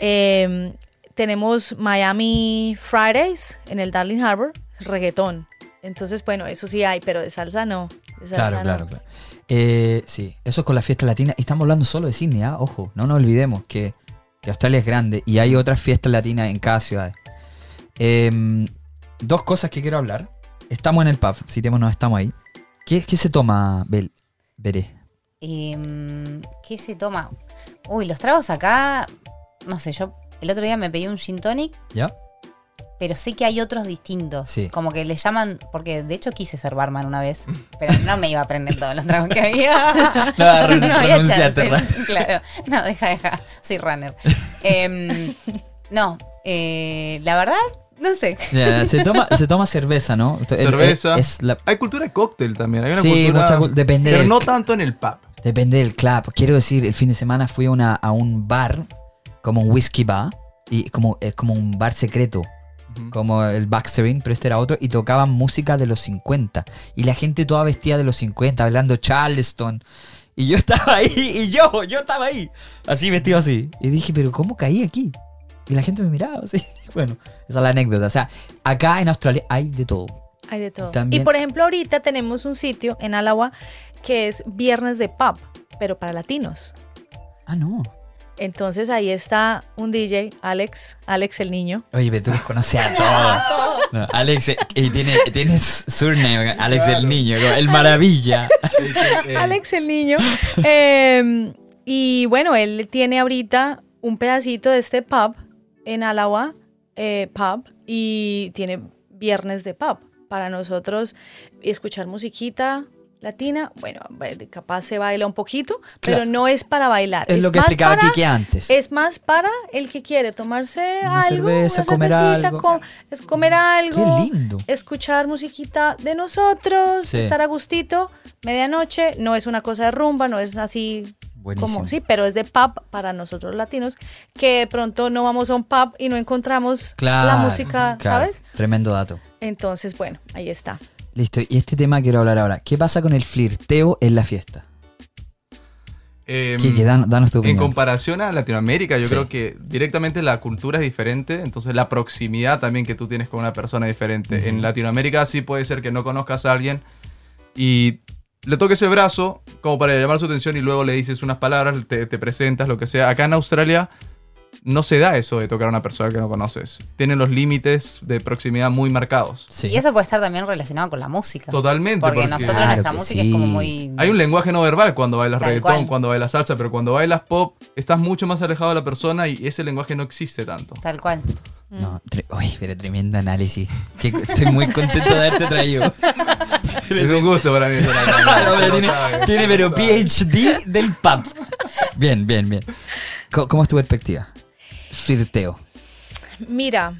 Eh, tenemos Miami Fridays en el Darling Harbor, reggaetón. Entonces, bueno, eso sí hay, pero de salsa no. de salsa Claro, no. claro, claro. Eh, sí, eso es con la fiesta latina. Y estamos hablando solo de Sydney, ¿ah? ojo, no nos olvidemos que, que Australia es grande y hay otras fiestas latinas en cada ciudad. Em, dos cosas que quiero hablar. Estamos en el pub, citémonos, estamos ahí. ¿Qué, qué se toma, Bel, Veré? Em, ¿Qué se toma? Uy, los tragos acá, no sé, yo el otro día me pedí un gin tonic, ¿Ya? pero sé que hay otros distintos. Sí. Como que le llaman, porque de hecho quise ser barman una vez, pero no me iba a aprender todos los tragos que había. No, había renunciaste, chance. Ran. Claro, no, deja, deja, soy runner. Em, no, eh, la verdad, no sé. Ya, se, toma, se toma cerveza, ¿no? El- el- Cerveza. Es la- Hay cultura de cóctel también. Hay una Sí, cultura, mucha depende Pero del- no tanto en el pub. Depende del club. Quiero decir, el fin de semana fui a, una, a un bar, como un whisky bar, y como, es como un bar secreto, como el Baxterin, pero este era otro, y tocaban música de los 50. Y la gente toda vestida de los 50, hablando Charleston. Y yo estaba ahí, y yo, yo estaba ahí, así vestido así. Y dije, pero ¿cómo caí aquí? Y la gente me miraba así. Bueno, esa es la anécdota. O sea, acá en Australia hay de todo. Hay de todo. También- Y por ejemplo, ahorita tenemos un sitio en Alagua que es Viernes de Pub, pero para latinos. Ah, no. Entonces ahí está un DJ, Alex, Alex el niño. Oye, pero tú los conoces a todos. No, Alex, eh, y tiene, tienes surname, Alex el niño, el maravilla. Alex el niño. Eh, y bueno, él tiene ahorita un pedacito de este pub en Alagua, eh, pub, y tiene viernes de pub. Para nosotros escuchar musiquita latina, bueno, capaz se baila un poquito, pero Claro. no es para bailar. Es lo que más explicaba para- Kike antes. Es más para el que quiere tomarse Una algo, cerveza, una comer algo. es comer algo, Qué lindo. escuchar musiquita de nosotros, Sí. estar a gustito, medianoche, no es una cosa de rumba, no es así Buenísimo. como, sí, pero es de pub para nosotros latinos, que de pronto no vamos a un pub y no encontramos Claro, la música, claro. ¿sabes? Tremendo dato. Entonces, bueno, ahí está. Listo, y este tema quiero hablar ahora. ¿Qué pasa con el flirteo en la fiesta? dan- danos tu En opinión. comparación a Latinoamérica, yo Sí. creo que directamente la cultura es diferente, entonces la proximidad también que tú tienes con una persona es diferente. En Latinoamérica sí puede ser que no conozcas a alguien y le toques el brazo como para llamar su atención y luego le dices unas palabras, te, te presentas, lo que sea. Acá en Australia no se da eso de tocar a una persona que no conoces. Tienen los límites de proximidad muy marcados. Sí. Y eso puede estar también relacionado con la música. Totalmente. Porque, porque nosotros Claro nuestra música sí. es como muy... Hay un lenguaje no verbal cuando bailas Tal reggaetón, cual. cuando bailas salsa, pero cuando bailas pop estás mucho más alejado de la persona y ese lenguaje no existe tanto. Tal cual. No, tre- Uy, pero tremendo análisis. Que- estoy muy contento de haberte traído. Es un gusto para mí. Pero tiene, Sabe, tiene pero sabe. PhD del pub. Bien, bien, bien. ¿Cómo es tu perspectiva? Flirteo. Mira,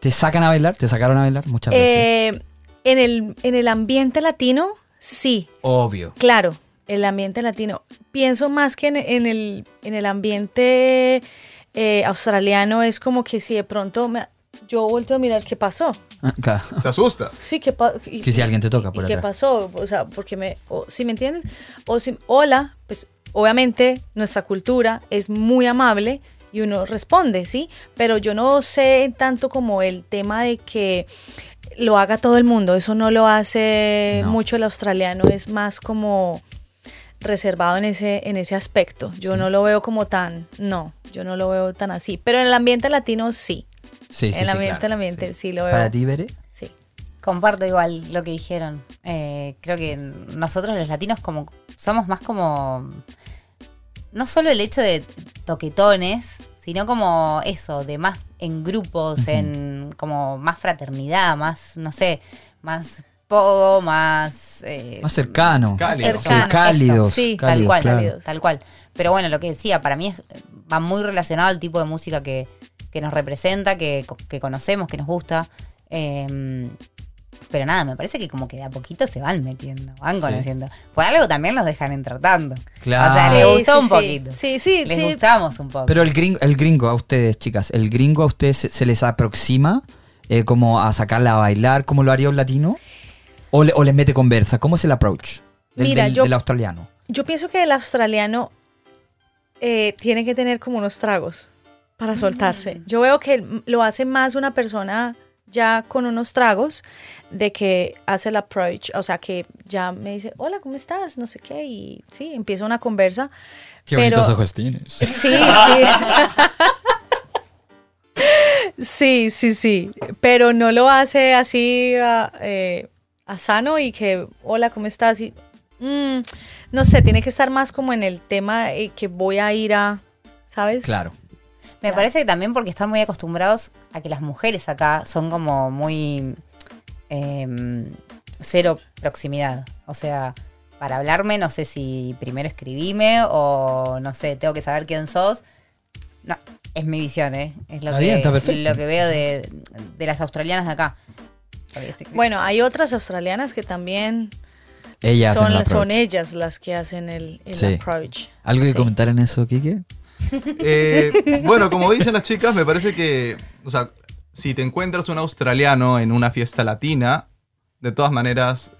¿Te sacan a bailar? ¿Te sacaron a bailar muchas veces? eh, en, el, en el ambiente latino, sí, Obvio. Claro, el ambiente latino. Pienso más que en, en el, en el ambiente eh, australiano es como que si de pronto me- yo vuelto a mirar qué pasó. Ah, claro. ¿Te asustas? Sí, ¿qué pasó? Que si alguien te toca por ¿Y qué atrás. pasó? O sea, porque me... O, ¿Sí me entiendes? O si, hola, pues obviamente nuestra cultura es muy amable y uno responde, ¿sí? Pero yo no sé tanto como el tema de que lo haga todo el mundo. Eso no lo hace No. mucho el australiano. Es más como reservado en ese, en ese aspecto. Yo no lo veo como tan... No, yo no lo veo tan así. Pero en el ambiente latino sí. Sí, sí, el sí, ambiente, claro, el ambiente, sí. sí, lo veo. Para ti, Bere. Sí. Comparto igual lo que dijeron. Eh, creo que nosotros los latinos como somos más como no solo el hecho de toquetones, sino como eso, de más en grupos, en como más fraternidad, más, no sé, más pogo, más... eh, Más cercano. Cálido. Cercano, cálidos. eso, sí, tal cual, claro. tal cual. Pero bueno, lo que decía, para mí es, va muy relacionado al tipo de música que, que nos representa, que, que conocemos, que nos gusta. Eh, pero nada, me parece que como que de a poquito se van metiendo, van conociendo. Por algo también los dejan entratando. Claro. O sea, Sí, les gustó sí, un sí. poquito. Sí, sí, Les sí. gustamos un poco. Pero el gringo, el gringo a ustedes, chicas, el gringo a ustedes se, se les aproxima eh, como a sacarla a bailar, como lo haría un latino, o, le- o les mete conversa. ¿Cómo es el approach del, Mira, del- yo- del australiano? Yo pienso que el australiano eh, tiene que tener como unos tragos para soltarse. Yo veo que lo hace más una persona ya con unos tragos de que hace el approach, o sea, que ya me dice, hola, ¿cómo estás? No sé qué, y sí, empieza una conversa. Qué Pero- bonitos ojos tienes. Sí, sí. sí, sí, sí. Pero no lo hace así a, eh, a sano y que, hola, ¿cómo estás? Y, mm, no sé, tiene que estar más como en el tema eh, que voy a ir a, ¿sabes? Claro. Me parece que también porque están muy acostumbrados a que las mujeres acá son como muy eh, cero proximidad. O sea, para hablarme no sé si primero escribime o no sé, tengo que saber quién sos. No, es mi visión, ¿eh? Es lo, que, lo que veo de, de las australianas de acá. Bueno, hay otras australianas que también Ellas el son, ellas las que hacen el, el Sí. approach. ¿Algo que Sí. comentar en eso, Kike? Eh, bueno, como dicen las chicas, me parece que, o sea, si te encuentras un australiano en una fiesta latina, de todas maneras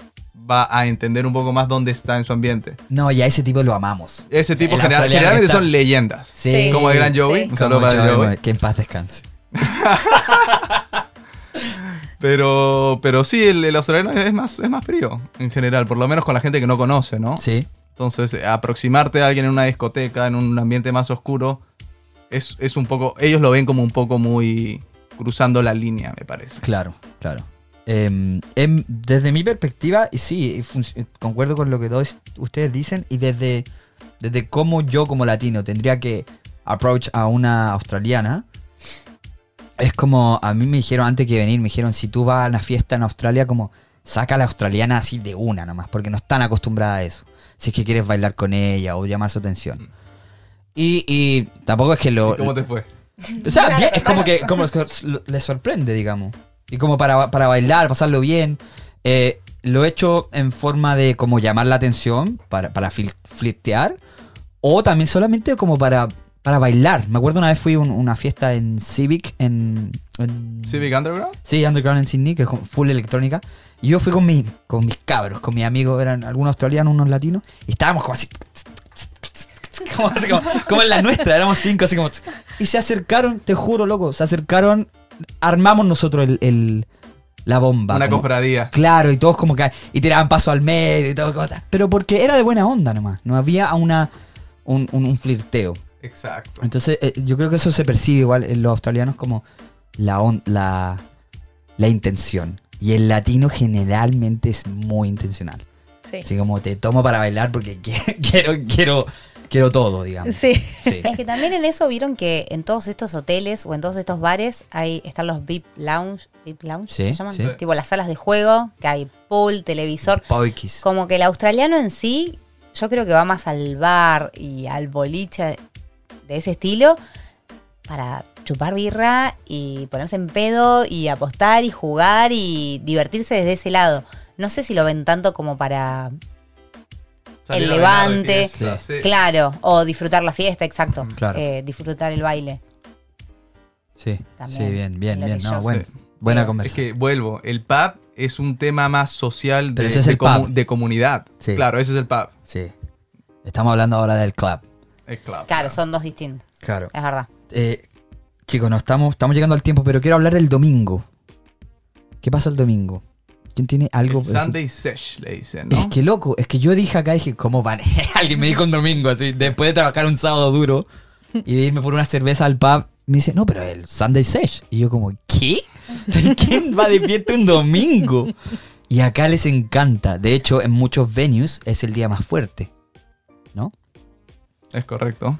va a entender un poco más dónde está en su ambiente. No, ya ese tipo lo amamos. Ese tipo El general- australiano generalmente está- son leyendas. Sí. Como el gran Joey. Sí. Un saludo para Joey, Que en paz descanse. Pero, pero sí, el, el australiano es más, es más frío en general, por lo menos con la gente que no conoce, ¿no? Sí. Entonces, aproximarte a alguien en una discoteca, en un ambiente más oscuro, es, es un poco. Ellos lo ven como un poco muy cruzando la línea, me parece. Claro, claro. Eh, em, desde mi perspectiva, y sí, eh, concuerdo con lo que todos ustedes dicen, y desde, desde cómo yo como latino tendría que approach a una australiana, es como, a mí me dijeron antes que venir, me dijeron, si tú vas a una fiesta en Australia, como saca a la australiana así de una nomás, porque no están acostumbradas a eso. Si es que quieres bailar con ella o llamar su atención. Y, y tampoco es que lo... ¿Cómo te fue? O sea, bien, es como que como les sorprende, digamos. Y como para, para bailar, pasarlo bien. Eh, lo he hecho en forma de como llamar la atención, para, para fil- flirtear. O también solamente como para, para bailar. Me acuerdo una vez fui a un- una fiesta en Civic, en, en- Civic Underground. Sí, Underground en Sydney, que es como full electrónica. Y yo fui con, mi, con mis cabros, con mis amigos, eran algunos australianos, unos latinos. Y estábamos como así. Como, así como, como en la nuestra, éramos cinco, así como. Y se acercaron, te juro, loco, se acercaron. Armamos nosotros el, el- la bomba. Una como- cofradía. Claro, y todos como que. Y tiraban paso al medio y todo. como tal. Pero porque era de buena onda nomás. No había una, un, un- un flirteo. Exacto. Entonces, eh, yo creo que eso se percibe igual en los australianos como la, on- la, la intención. Y el latino generalmente es muy intencional. Sí. Así como te tomo para bailar porque qui- quiero, quiero, quiero todo, digamos. Sí. Sí. Es que también en eso vieron que en todos estos hoteles o en todos estos bares hay, están los VIP Lounge, VIP Lounge, Sí, ¿se llaman? sí. Tipo las salas de juego, que hay pool, televisor. Poikis. Como que el australiano en sí, yo creo que va más al bar y al boliche de ese estilo para chupar birra y ponerse en pedo y apostar y jugar y divertirse desde ese lado. No sé si lo ven tanto como para Salir el levante, fiesta, sí. Claro, o disfrutar la fiesta, exacto. Claro. Eh, disfrutar el baile. Sí, También, sí, bien, bien, bien. No, bueno, Sí. buena Pero- Es conversación. que vuelvo, el pub es un tema más social de, ese es de el comu- pub. de comunidad. Sí. Claro, ese es el pub. Sí. Estamos hablando ahora del club. El club. Claro, son dos distintos. Claro. Es verdad. Eh, chicos, no estamos, estamos llegando al tiempo, pero quiero hablar del domingo. ¿Qué pasa el domingo? ¿Quién tiene algo? El? Sunday Sesh, le dicen, ¿no? Es que loco, es que yo dije acá, dije, ¿cómo van? Alguien me dijo un domingo, así, después de trabajar un sábado duro y de irme por una cerveza al pub, me dice, no, pero el Sunday Sesh. Y yo como, ¿qué? ¿Quién va de fiesta un domingo? Y acá les encanta. De hecho, en muchos venues es el día más fuerte. ¿No? Es correcto.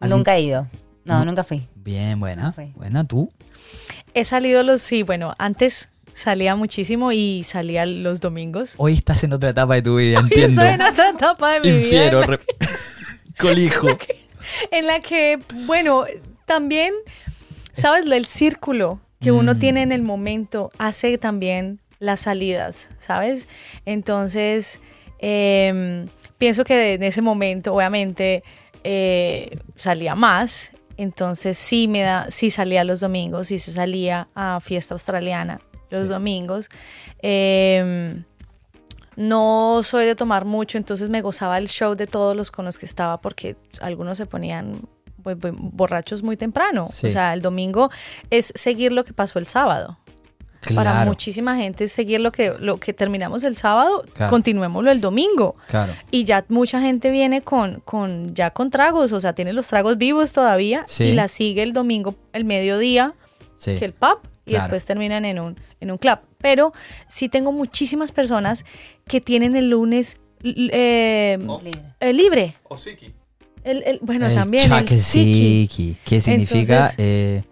¿Alguien- Nunca he ido. No, No. nunca fui. Bien, buena. Buena, tú. He salido los, sí, bueno, antes salía muchísimo y salía los domingos. Hoy estás en otra etapa de tu vida, Hoy entiendo. Estoy en otra etapa de mi Infiero, vida. re- colijo. En la que, bueno, también, ¿sabes? El círculo que uno Mm. tiene en el momento hace también las salidas, ¿sabes? Entonces, em, pienso que en ese momento, obviamente, eh, salía más. Entonces sí me da, sí salía los domingos, sí se salía a fiesta australiana los Sí. domingos. Em, no soy de tomar mucho, entonces me gozaba el show de todos los con los que estaba porque algunos se ponían borrachos muy temprano. Sí. O sea, el domingo es seguir lo que pasó el sábado. Para muchísima gente es seguir lo que, lo que terminamos el sábado, Claro. continuémoslo el domingo. claro. Y ya mucha gente viene con, con ya con tragos, o sea, tiene los tragos vivos todavía Sí. y la sigue el domingo, el mediodía, Sí. que el pub, y Claro. después terminan en un, en un club. Pero sí tengo muchísimas personas que tienen el lunes eh, Libre. eh, libre. O Siki. El, el- bueno, el también el siki. ¿Qué significa Entonces, eh,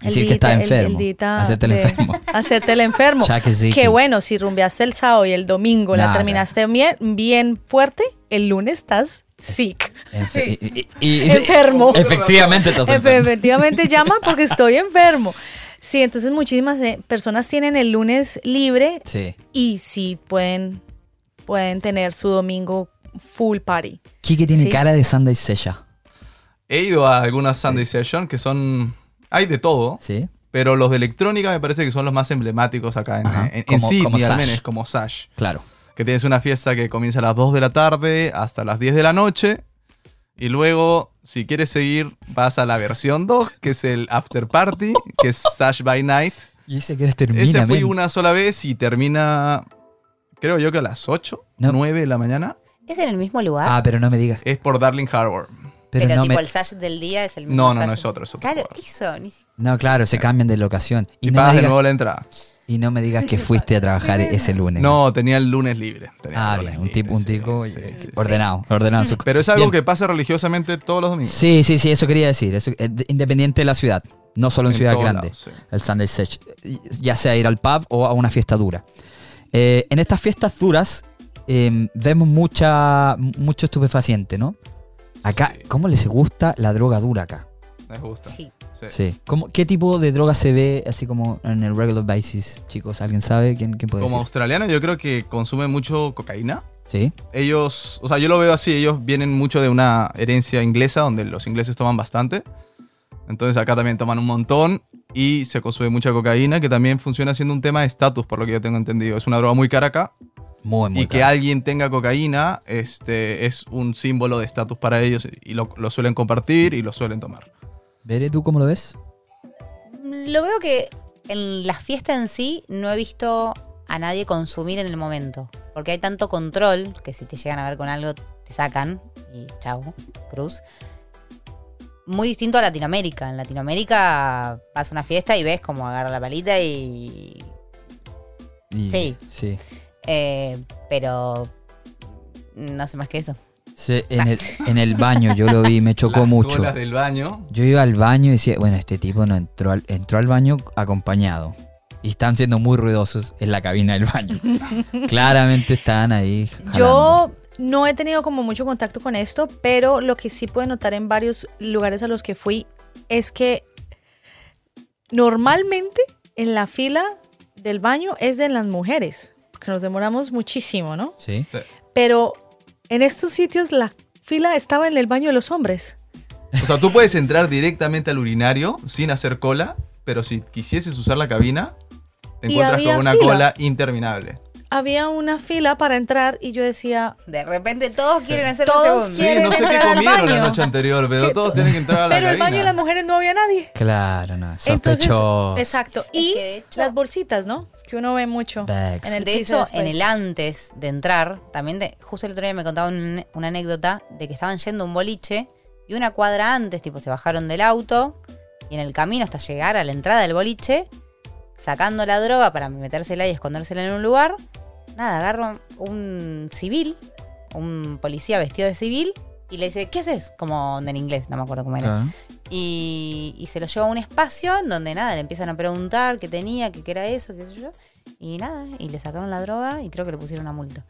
El decir que dita- el- enfermo? hacerte el enfermo. Hacerte el enfermo. Que bueno, si rumbeaste el sábado y el domingo la Nada. terminaste bien, bien fuerte, el lunes estás sick. Enfe- y- y- y- Enfermo. Efectivamente estás enfermo. Efectivamente llaman porque estoy enfermo. Sí, entonces muchísimas personas tienen el lunes libre Sí. y sí pueden, pueden tener su domingo full party. Kike tiene Sí. cara de Sunday Sesha. He ido a algunas Sunday Session que son... Hay de todo, ¿Sí? pero los de electrónica me parece que son los más emblemáticos acá en, Ajá, en, en como- Sydney, como al Sash. menos, como Sash. Claro. Que tienes una fiesta que comienza a las 2 de la tarde hasta las 10 de la noche. Y luego, si quieres seguir, vas a la versión 2, que es el After Party, que es Sash by Night. Y ese que termina. Ese fui una sola vez y termina, creo yo que a las 8, No. 9 de la mañana. ¿Es en el mismo lugar? Ah, pero no me digas. Es por Darling Harbour. Pero, pero no, tipo me- el sash del día es el mismo No, no, no, es otro, es otro Claro, lugar. eso. Ni si- no, claro, se cambian de locación. Y, Y no, pagas de nuevo la entrada. Y no me digas que fuiste a trabajar ese lunes. No, tenía el lunes libre. tenía Ah, bien, un tipo, libre, un sí, tico sí, sí, sí. ordenado, ordenado. Pero es algo Bien. que pasa religiosamente todos los domingos. Sí, sí, sí, eso quería decir. Eso, eh, de- independiente de la ciudad, no solo en, En ciudades todos grandes. lados, sí. El Sunday Sesh. Ya sea ir al pub o a una fiesta dura. Eh, en estas fiestas duras eh, vemos mucha, mucho estupefaciente, ¿no? Acá, Sí. ¿cómo les gusta la droga dura acá? Me gusta. Sí. Sí. Sí. ¿Cómo- ¿Qué tipo de droga se ve así como en el regular basis, chicos? ¿Alguien sabe? ¿Quién, quién puede Como decir? australiano, yo creo que consume mucho cocaína. Sí. Ellos, o sea, yo lo veo así, ellos vienen mucho de una herencia inglesa, donde los ingleses toman bastante. Entonces acá también toman un montón y se consume mucha cocaína, que también funciona siendo un tema de estatus, por lo que yo tengo entendido. Es una droga muy cara acá. Muy, muy y que alguien tenga cocaína este, es un símbolo de estatus para ellos y lo, lo suelen compartir y lo suelen tomar. Bere, ¿tú cómo lo ves? Lo veo que en la fiesta en sí no he visto a nadie consumir en el momento. Porque hay tanto control que si te llegan a ver con algo te sacan y chau, cruz. Muy distinto a Latinoamérica. En Latinoamérica vas a una fiesta y ves como agarra la palita y... Y- Sí. Sí. eh, pero no sé más que eso. Sí, en, el, en el baño yo lo vi, me chocó Las mucho. del baño. Yo iba al baño y decía, bueno, este tipo no entró al, entró al baño acompañado. Y están siendo muy ruidosos en la cabina del baño. Claramente estaban ahí. jalando. Yo no he tenido como mucho contacto con esto, pero lo que sí pude notar en varios lugares a los que fui es que normalmente en la fila del baño es de las mujeres, porque nos demoramos muchísimo, ¿no? Sí. Sí. Pero en estos sitios la fila estaba en el baño de los hombres. O sea, tú puedes entrar directamente al urinario sin hacer cola, pero si quisieses usar la cabina, te Y encuentras con una fila. cola interminable. Había una fila para entrar y yo decía, De repente todos quieren hacer Todos un segundo. Sí, Quieren no sé qué entrar al comieron la noche anterior, pero todos tienen que entrar a la pero el cabina. baño de las mujeres no había nadie. Claro, no. Entonces, Sospechoso. exacto. Es Y que de hecho- las bolsitas, ¿no? Que uno ve mucho. Bags. En el de piso hecho, después. en el antes de entrar, también de- justo el otro día me contaban un- una anécdota de que estaban yendo a un boliche y una cuadra antes, tipo, se bajaron del auto y en el camino hasta llegar a la entrada del boliche, sacando la droga para metérsela y escondérsela en un lugar, nada, agarra un civil, un policía vestido de civil y le dice, ¿qué haces? Como en inglés, no me acuerdo cómo era. Y, y se lo lleva a un espacio en donde nada, le empiezan a preguntar qué tenía, qué, qué era eso, qué sé yo. Y nada, y le sacaron la droga y creo que le pusieron una multa.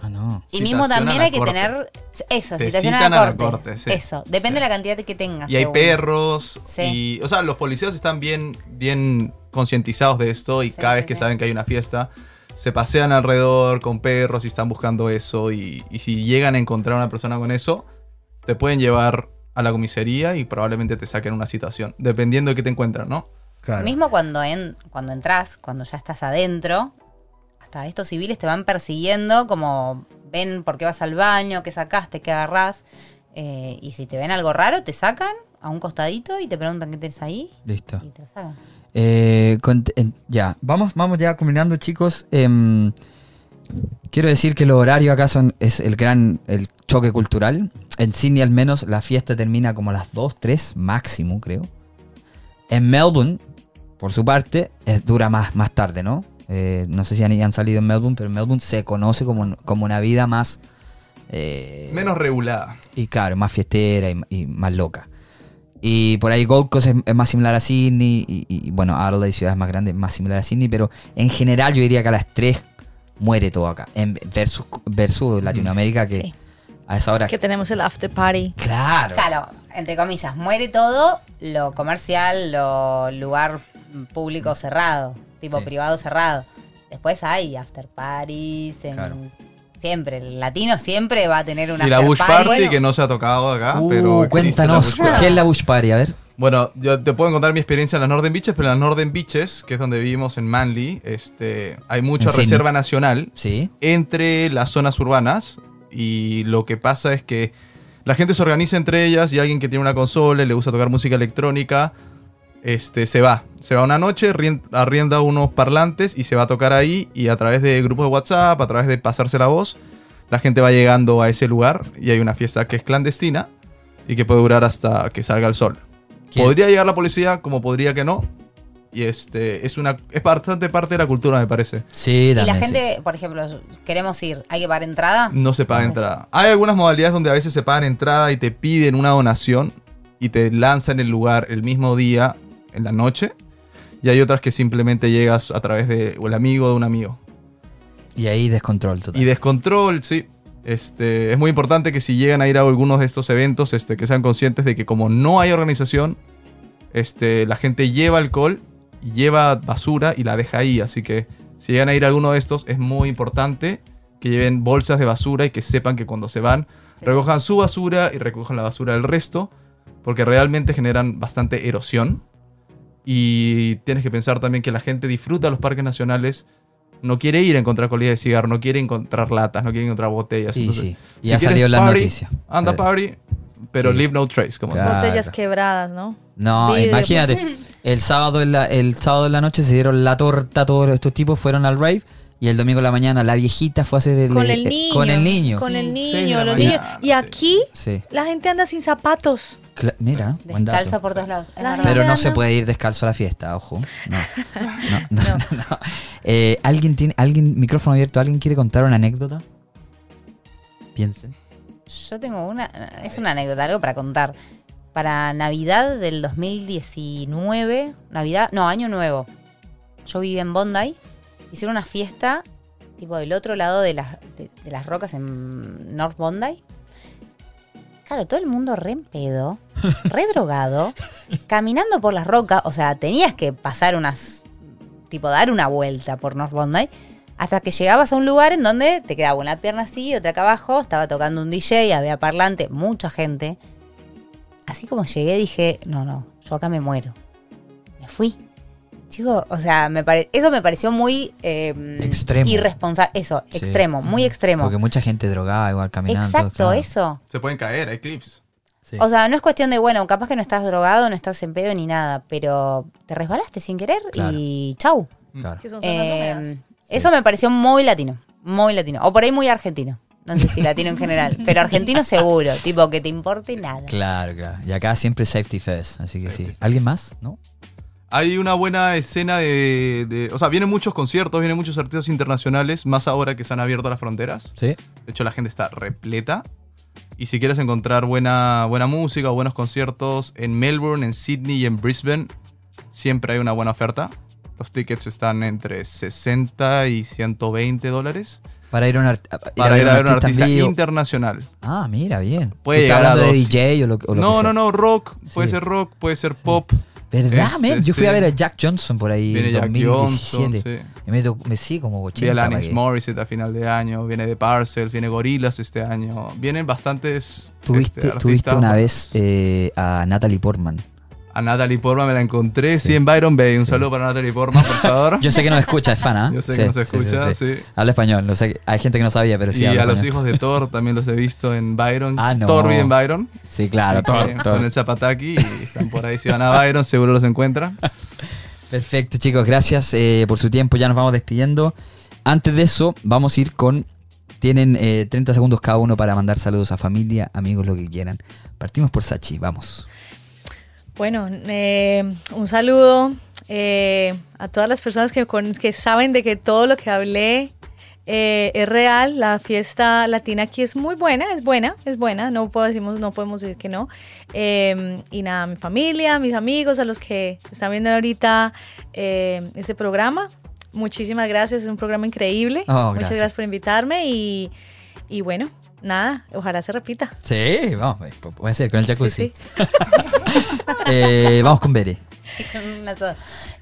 Ah, no. Y mismo también hay que corte. tener eso, Te citación a la a la corte. corte, sí. Eso, depende Sí. de la cantidad que tengas. Y hay perros. Sí. Y, o sea, los policías están bien, bien concientizados de esto y cada vez que saben que hay una fiesta, se pasean alrededor con perros y están buscando eso. Y, y si llegan a encontrar a una persona con eso, te pueden llevar a la comisaría y probablemente te saquen una citación, dependiendo de qué te encuentran, ¿no? Claro. Mismo cuando, en, cuando entras, cuando ya estás adentro, hasta estos civiles te van persiguiendo, como ven por qué vas al baño, qué sacaste, qué agarrás. eh, y si te ven algo raro, te sacan a un costadito y te preguntan qué tenés ahí Listo. y te lo sacan. Eh, ya, vamos, vamos ya combinando, chicos. Em, quiero decir que los horarios acá son es el gran el choque cultural. En Sydney al menos la fiesta termina como a las 2, 3 máximo, creo. En Melbourne, por su parte, es, dura más, más tarde, ¿no? Eh, no sé si han, han salido en Melbourne, pero Melbourne se conoce como, como una vida más... eh, Menos regulada. y claro, más fiestera y, y más loca. Y por ahí Gold Coast es, es más similar a Sydney. Y, y, bueno, Adelaide, ciudades más grandes, más similar a Sydney. Pero en general yo diría que a las 3 muere todo acá. En, versus, versus Latinoamérica, que Sí. a esa hora... Que tenemos el after party. Claro. Claro, entre comillas, muere todo lo comercial, lo lugar público cerrado, tipo Sí. privado cerrado. Después hay after parties, en- Claro. Siempre, el latino siempre va a tener una Y la Bush party. Party, Bueno, que no se ha tocado acá, Uh, pero cuéntanos. ¿qué es la Bush Party? A ver. Bueno, yo te puedo contar mi experiencia en las Northern Beaches, pero en las Northern Beaches, que es donde vivimos en Manly, este, hay mucha reserva nacional Sí. entre las zonas urbanas y lo que pasa es que la gente se organiza entre ellas y alguien que tiene una consola y le gusta tocar música electrónica, este, se va. Se va una noche, rien- arrienda unos parlantes y se va a tocar ahí y a través de grupos de WhatsApp, a través de pasarse la voz, la gente va llegando a ese lugar y hay una fiesta que es clandestina y que puede durar hasta que salga el sol. ¿Quién? Podría llegar la policía, como podría que no. Y este es una es bastante parte de la cultura, me parece. Sí, Y la sí. gente, por ejemplo, queremos ir, ¿hay que pagar entrada? No se paga No sé. entrada. Hay algunas modalidades donde a veces se pagan entrada y te piden una donación y te lanzan el lugar el mismo día en la noche. Y hay otras que simplemente llegas a través de o el amigo de un amigo. Y ahí descontrol total. Y descontrol, sí. Este, es muy importante que si llegan a ir a algunos de estos eventos, este, que sean conscientes de que como no hay organización, este, la gente lleva alcohol, lleva basura y la deja ahí. Así que si llegan a ir a alguno de estos, es muy importante que lleven bolsas de basura y que sepan que cuando se van, Sí. recojan su basura y recojan la basura del resto, porque realmente generan bastante erosión. Y tienes que pensar también que la gente disfruta los parques nacionales, no quiere ir a encontrar colillas de cigarro, no quiere encontrar latas, no quiere encontrar botellas. Sí, Entonces, sí. si Ya salió la party, noticia. Anda Eh, party, pero Sí. leave no trace, como Claro. Botellas quebradas, ¿no? No, imagínate. El sábado, en la, el sábado en la noche se dieron la torta, todos estos tipos fueron al rave. Y el domingo en la mañana la viejita fue a hacer el, Con el eh, niño. Con el niño. Con el niño, los niños. Y aquí Sí. la gente anda sin zapatos. Cla- Mira, buen dato. Descalza por todos lados. La. Pero no se puede ir descalzo a la fiesta, ojo. No. No, no, no, no. Eh, ¿Alguien tiene, alguien, micrófono abierto, ¿alguien quiere contar una anécdota? Piensen. Yo tengo una, es una anécdota, algo para contar. Para Navidad del 2019, Navidad, no, Año Nuevo, yo vivía en Bondi, hicieron una fiesta tipo del otro lado de las, de, de las rocas en North Bondi. Claro, todo el mundo re en pedo, re drogado, caminando por las rocas, o sea, tenías que pasar unas, tipo dar una vuelta por North Bondi, hasta que llegabas a un lugar en donde te quedaba una pierna así y otra acá abajo, estaba tocando un DJ, había parlante, mucha gente. Así como llegué dije, no, no, yo acá me muero. Me fui. Chico, o sea, me pare- eso me pareció muy eh, Extremo. irresponsable. Eso, Sí. extremo, muy extremo. Porque mucha gente drogada igual caminando. Exacto, claro. eso. Se pueden caer, hay clips. Sí. O sea, no es cuestión de, bueno, capaz que no estás drogado, no estás en pedo ni nada, pero te resbalaste sin querer Claro. y chau. Claro. Son zonas Eh, húmedas. Eso me pareció muy latino, muy latino. O por ahí muy argentino. No sé si latino en general, pero argentino seguro, tipo que te importe nada. Claro, claro. Y acá siempre safety first, así que sí. ¿Alguien más? ¿No? Hay una buena escena de, de- O sea, vienen muchos conciertos, vienen muchos artistas internacionales, más ahora que se han abierto las fronteras. Sí. De hecho, la gente está repleta. Y si quieres encontrar buena, buena música o buenos conciertos en Melbourne, en Sydney y en Brisbane, siempre hay una buena oferta. Los tickets están entre 60 y 120 dólares Para ir a un, art- ir para ir a ver un en artista internacional. Ah, mira, bien. Puede ¿Tú estás llegar a hablando de dos. DJ o lo, o lo No, que no, sea? no, rock. Puede Sí. ser rock, puede ser pop. ¿Verdad, Este, men? Yo fui a ver a Jack Johnson por ahí en Jack 2017. Johnson, sí. Y me, sí, como 80. Viene Alanis. Morissette a final de año, viene de Parcels, viene Gorillaz este año. Vienen bastantes Tuviste, este, tuviste una vez eh, a Natalie Portman. A Natalie Portman me la encontré, Sí. sí, en Byron Bay. Un Sí. saludo para Natalie Portman, por favor. Yo sé que no escucha, es fan, ¿ah? Yo sé Sí, que no se sí, sí, escucha, sí. Habla español, no sé, hay gente que no sabía, pero sí y habla a los hijos de Thor también los he visto en Byron. Ah, no. Thor en Byron. Sí, claro. Con el Zapataki y están por ahí. Si van a Byron, seguro los encuentran. Perfecto, chicos, gracias eh, por su tiempo. Ya nos vamos despidiendo. Antes de eso, vamos a ir con. Tienen eh, 30 segundos cada uno para mandar saludos a familia, amigos, lo que quieran. Partimos por Sachi, vamos. Bueno, eh, un saludo eh, a todas las personas que, con- que saben de que todo lo que hablé eh, es real. La fiesta latina aquí es muy buena, es buena, es buena. No, puedo decimos, no podemos decir que no. Eh, y nada, mi familia, mis amigos, a los que están viendo ahorita eh, este programa. Muchísimas gracias, es un programa increíble. Oh, Muchas gracias. gracias por invitarme y, y bueno, nada, ojalá se repita. Sí, vamos, eh, pu- puede ser con el jacuzzi. Sí, Eh, vamos con Bere. Con una soda.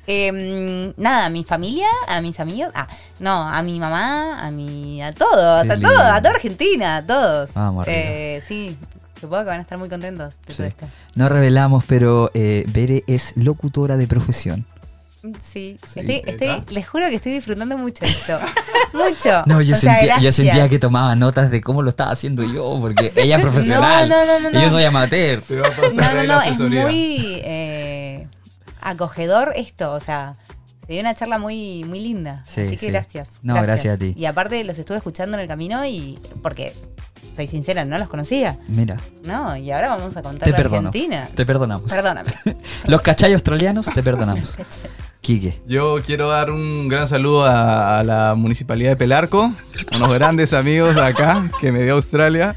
Eh, nada, a mi familia, a mis amigos, ah, no, a mi mamá, a mi, a todos, Qué a lindo. todos, a toda Argentina, a todos. Vamos arriba. Eh, sí, supongo que van a estar muy contentos de Sí. todo esto. No revelamos, pero eh, Bere es locutora de profesión. Sí, Sí, estoy, estoy, les juro que estoy disfrutando mucho esto. mucho. No, yo, O sea, sentía, yo gracias. sentía que tomaba notas de cómo lo estaba haciendo yo, porque ella es profesional. No, no, no, no, Y yo soy amateur. Te va a pasar No, no, no, es muy eh, acogedor esto, o sea, se dio una charla muy, muy linda. Sí, así que sí. gracias. No, gracias a ti. Y aparte los estuve escuchando en el camino y porque soy sincera, no los conocía. Mira, No, y ahora vamos a contar te perdono. Argentina. Te perdonamos. Perdóname. Los cachayos australianos, te perdonamos. Quique. Yo quiero dar un gran saludo a, a la municipalidad de Pelarco, unos grandes amigos de acá que me dio Australia,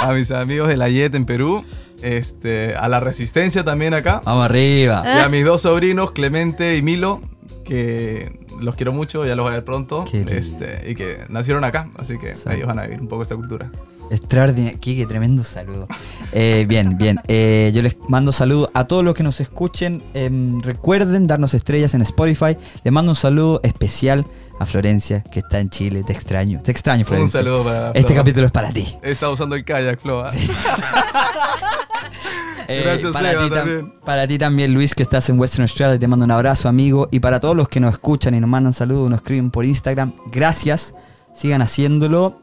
a mis amigos de la YET en Perú, este, a la Resistencia también acá, Vamos arriba. y a mis dos sobrinos, Clemente y Milo, que los quiero mucho, ya los voy a ver pronto, este, y que nacieron acá, así que Sí. ellos van a vivir un poco esta cultura. Extraordinario. Quique, tremendo saludo. Eh, bien, bien. Eh, yo les mando saludos a todos los que nos escuchen. Em, recuerden darnos estrellas en Spotify. Les mando un saludo especial a Florencia, que está en Chile. Te extraño. Te extraño, Un Florencia. saludo para Este Flo. capítulo es para ti. Estado usando el kayak, Flo. ¿ah? Eh, Gracias, para, Seba, ti tam- también. para ti también, Luis, que estás en Western Australia, te mando un abrazo, amigo. Y para todos los que nos escuchan y nos mandan saludos, nos escriben por Instagram, gracias. Sigan haciéndolo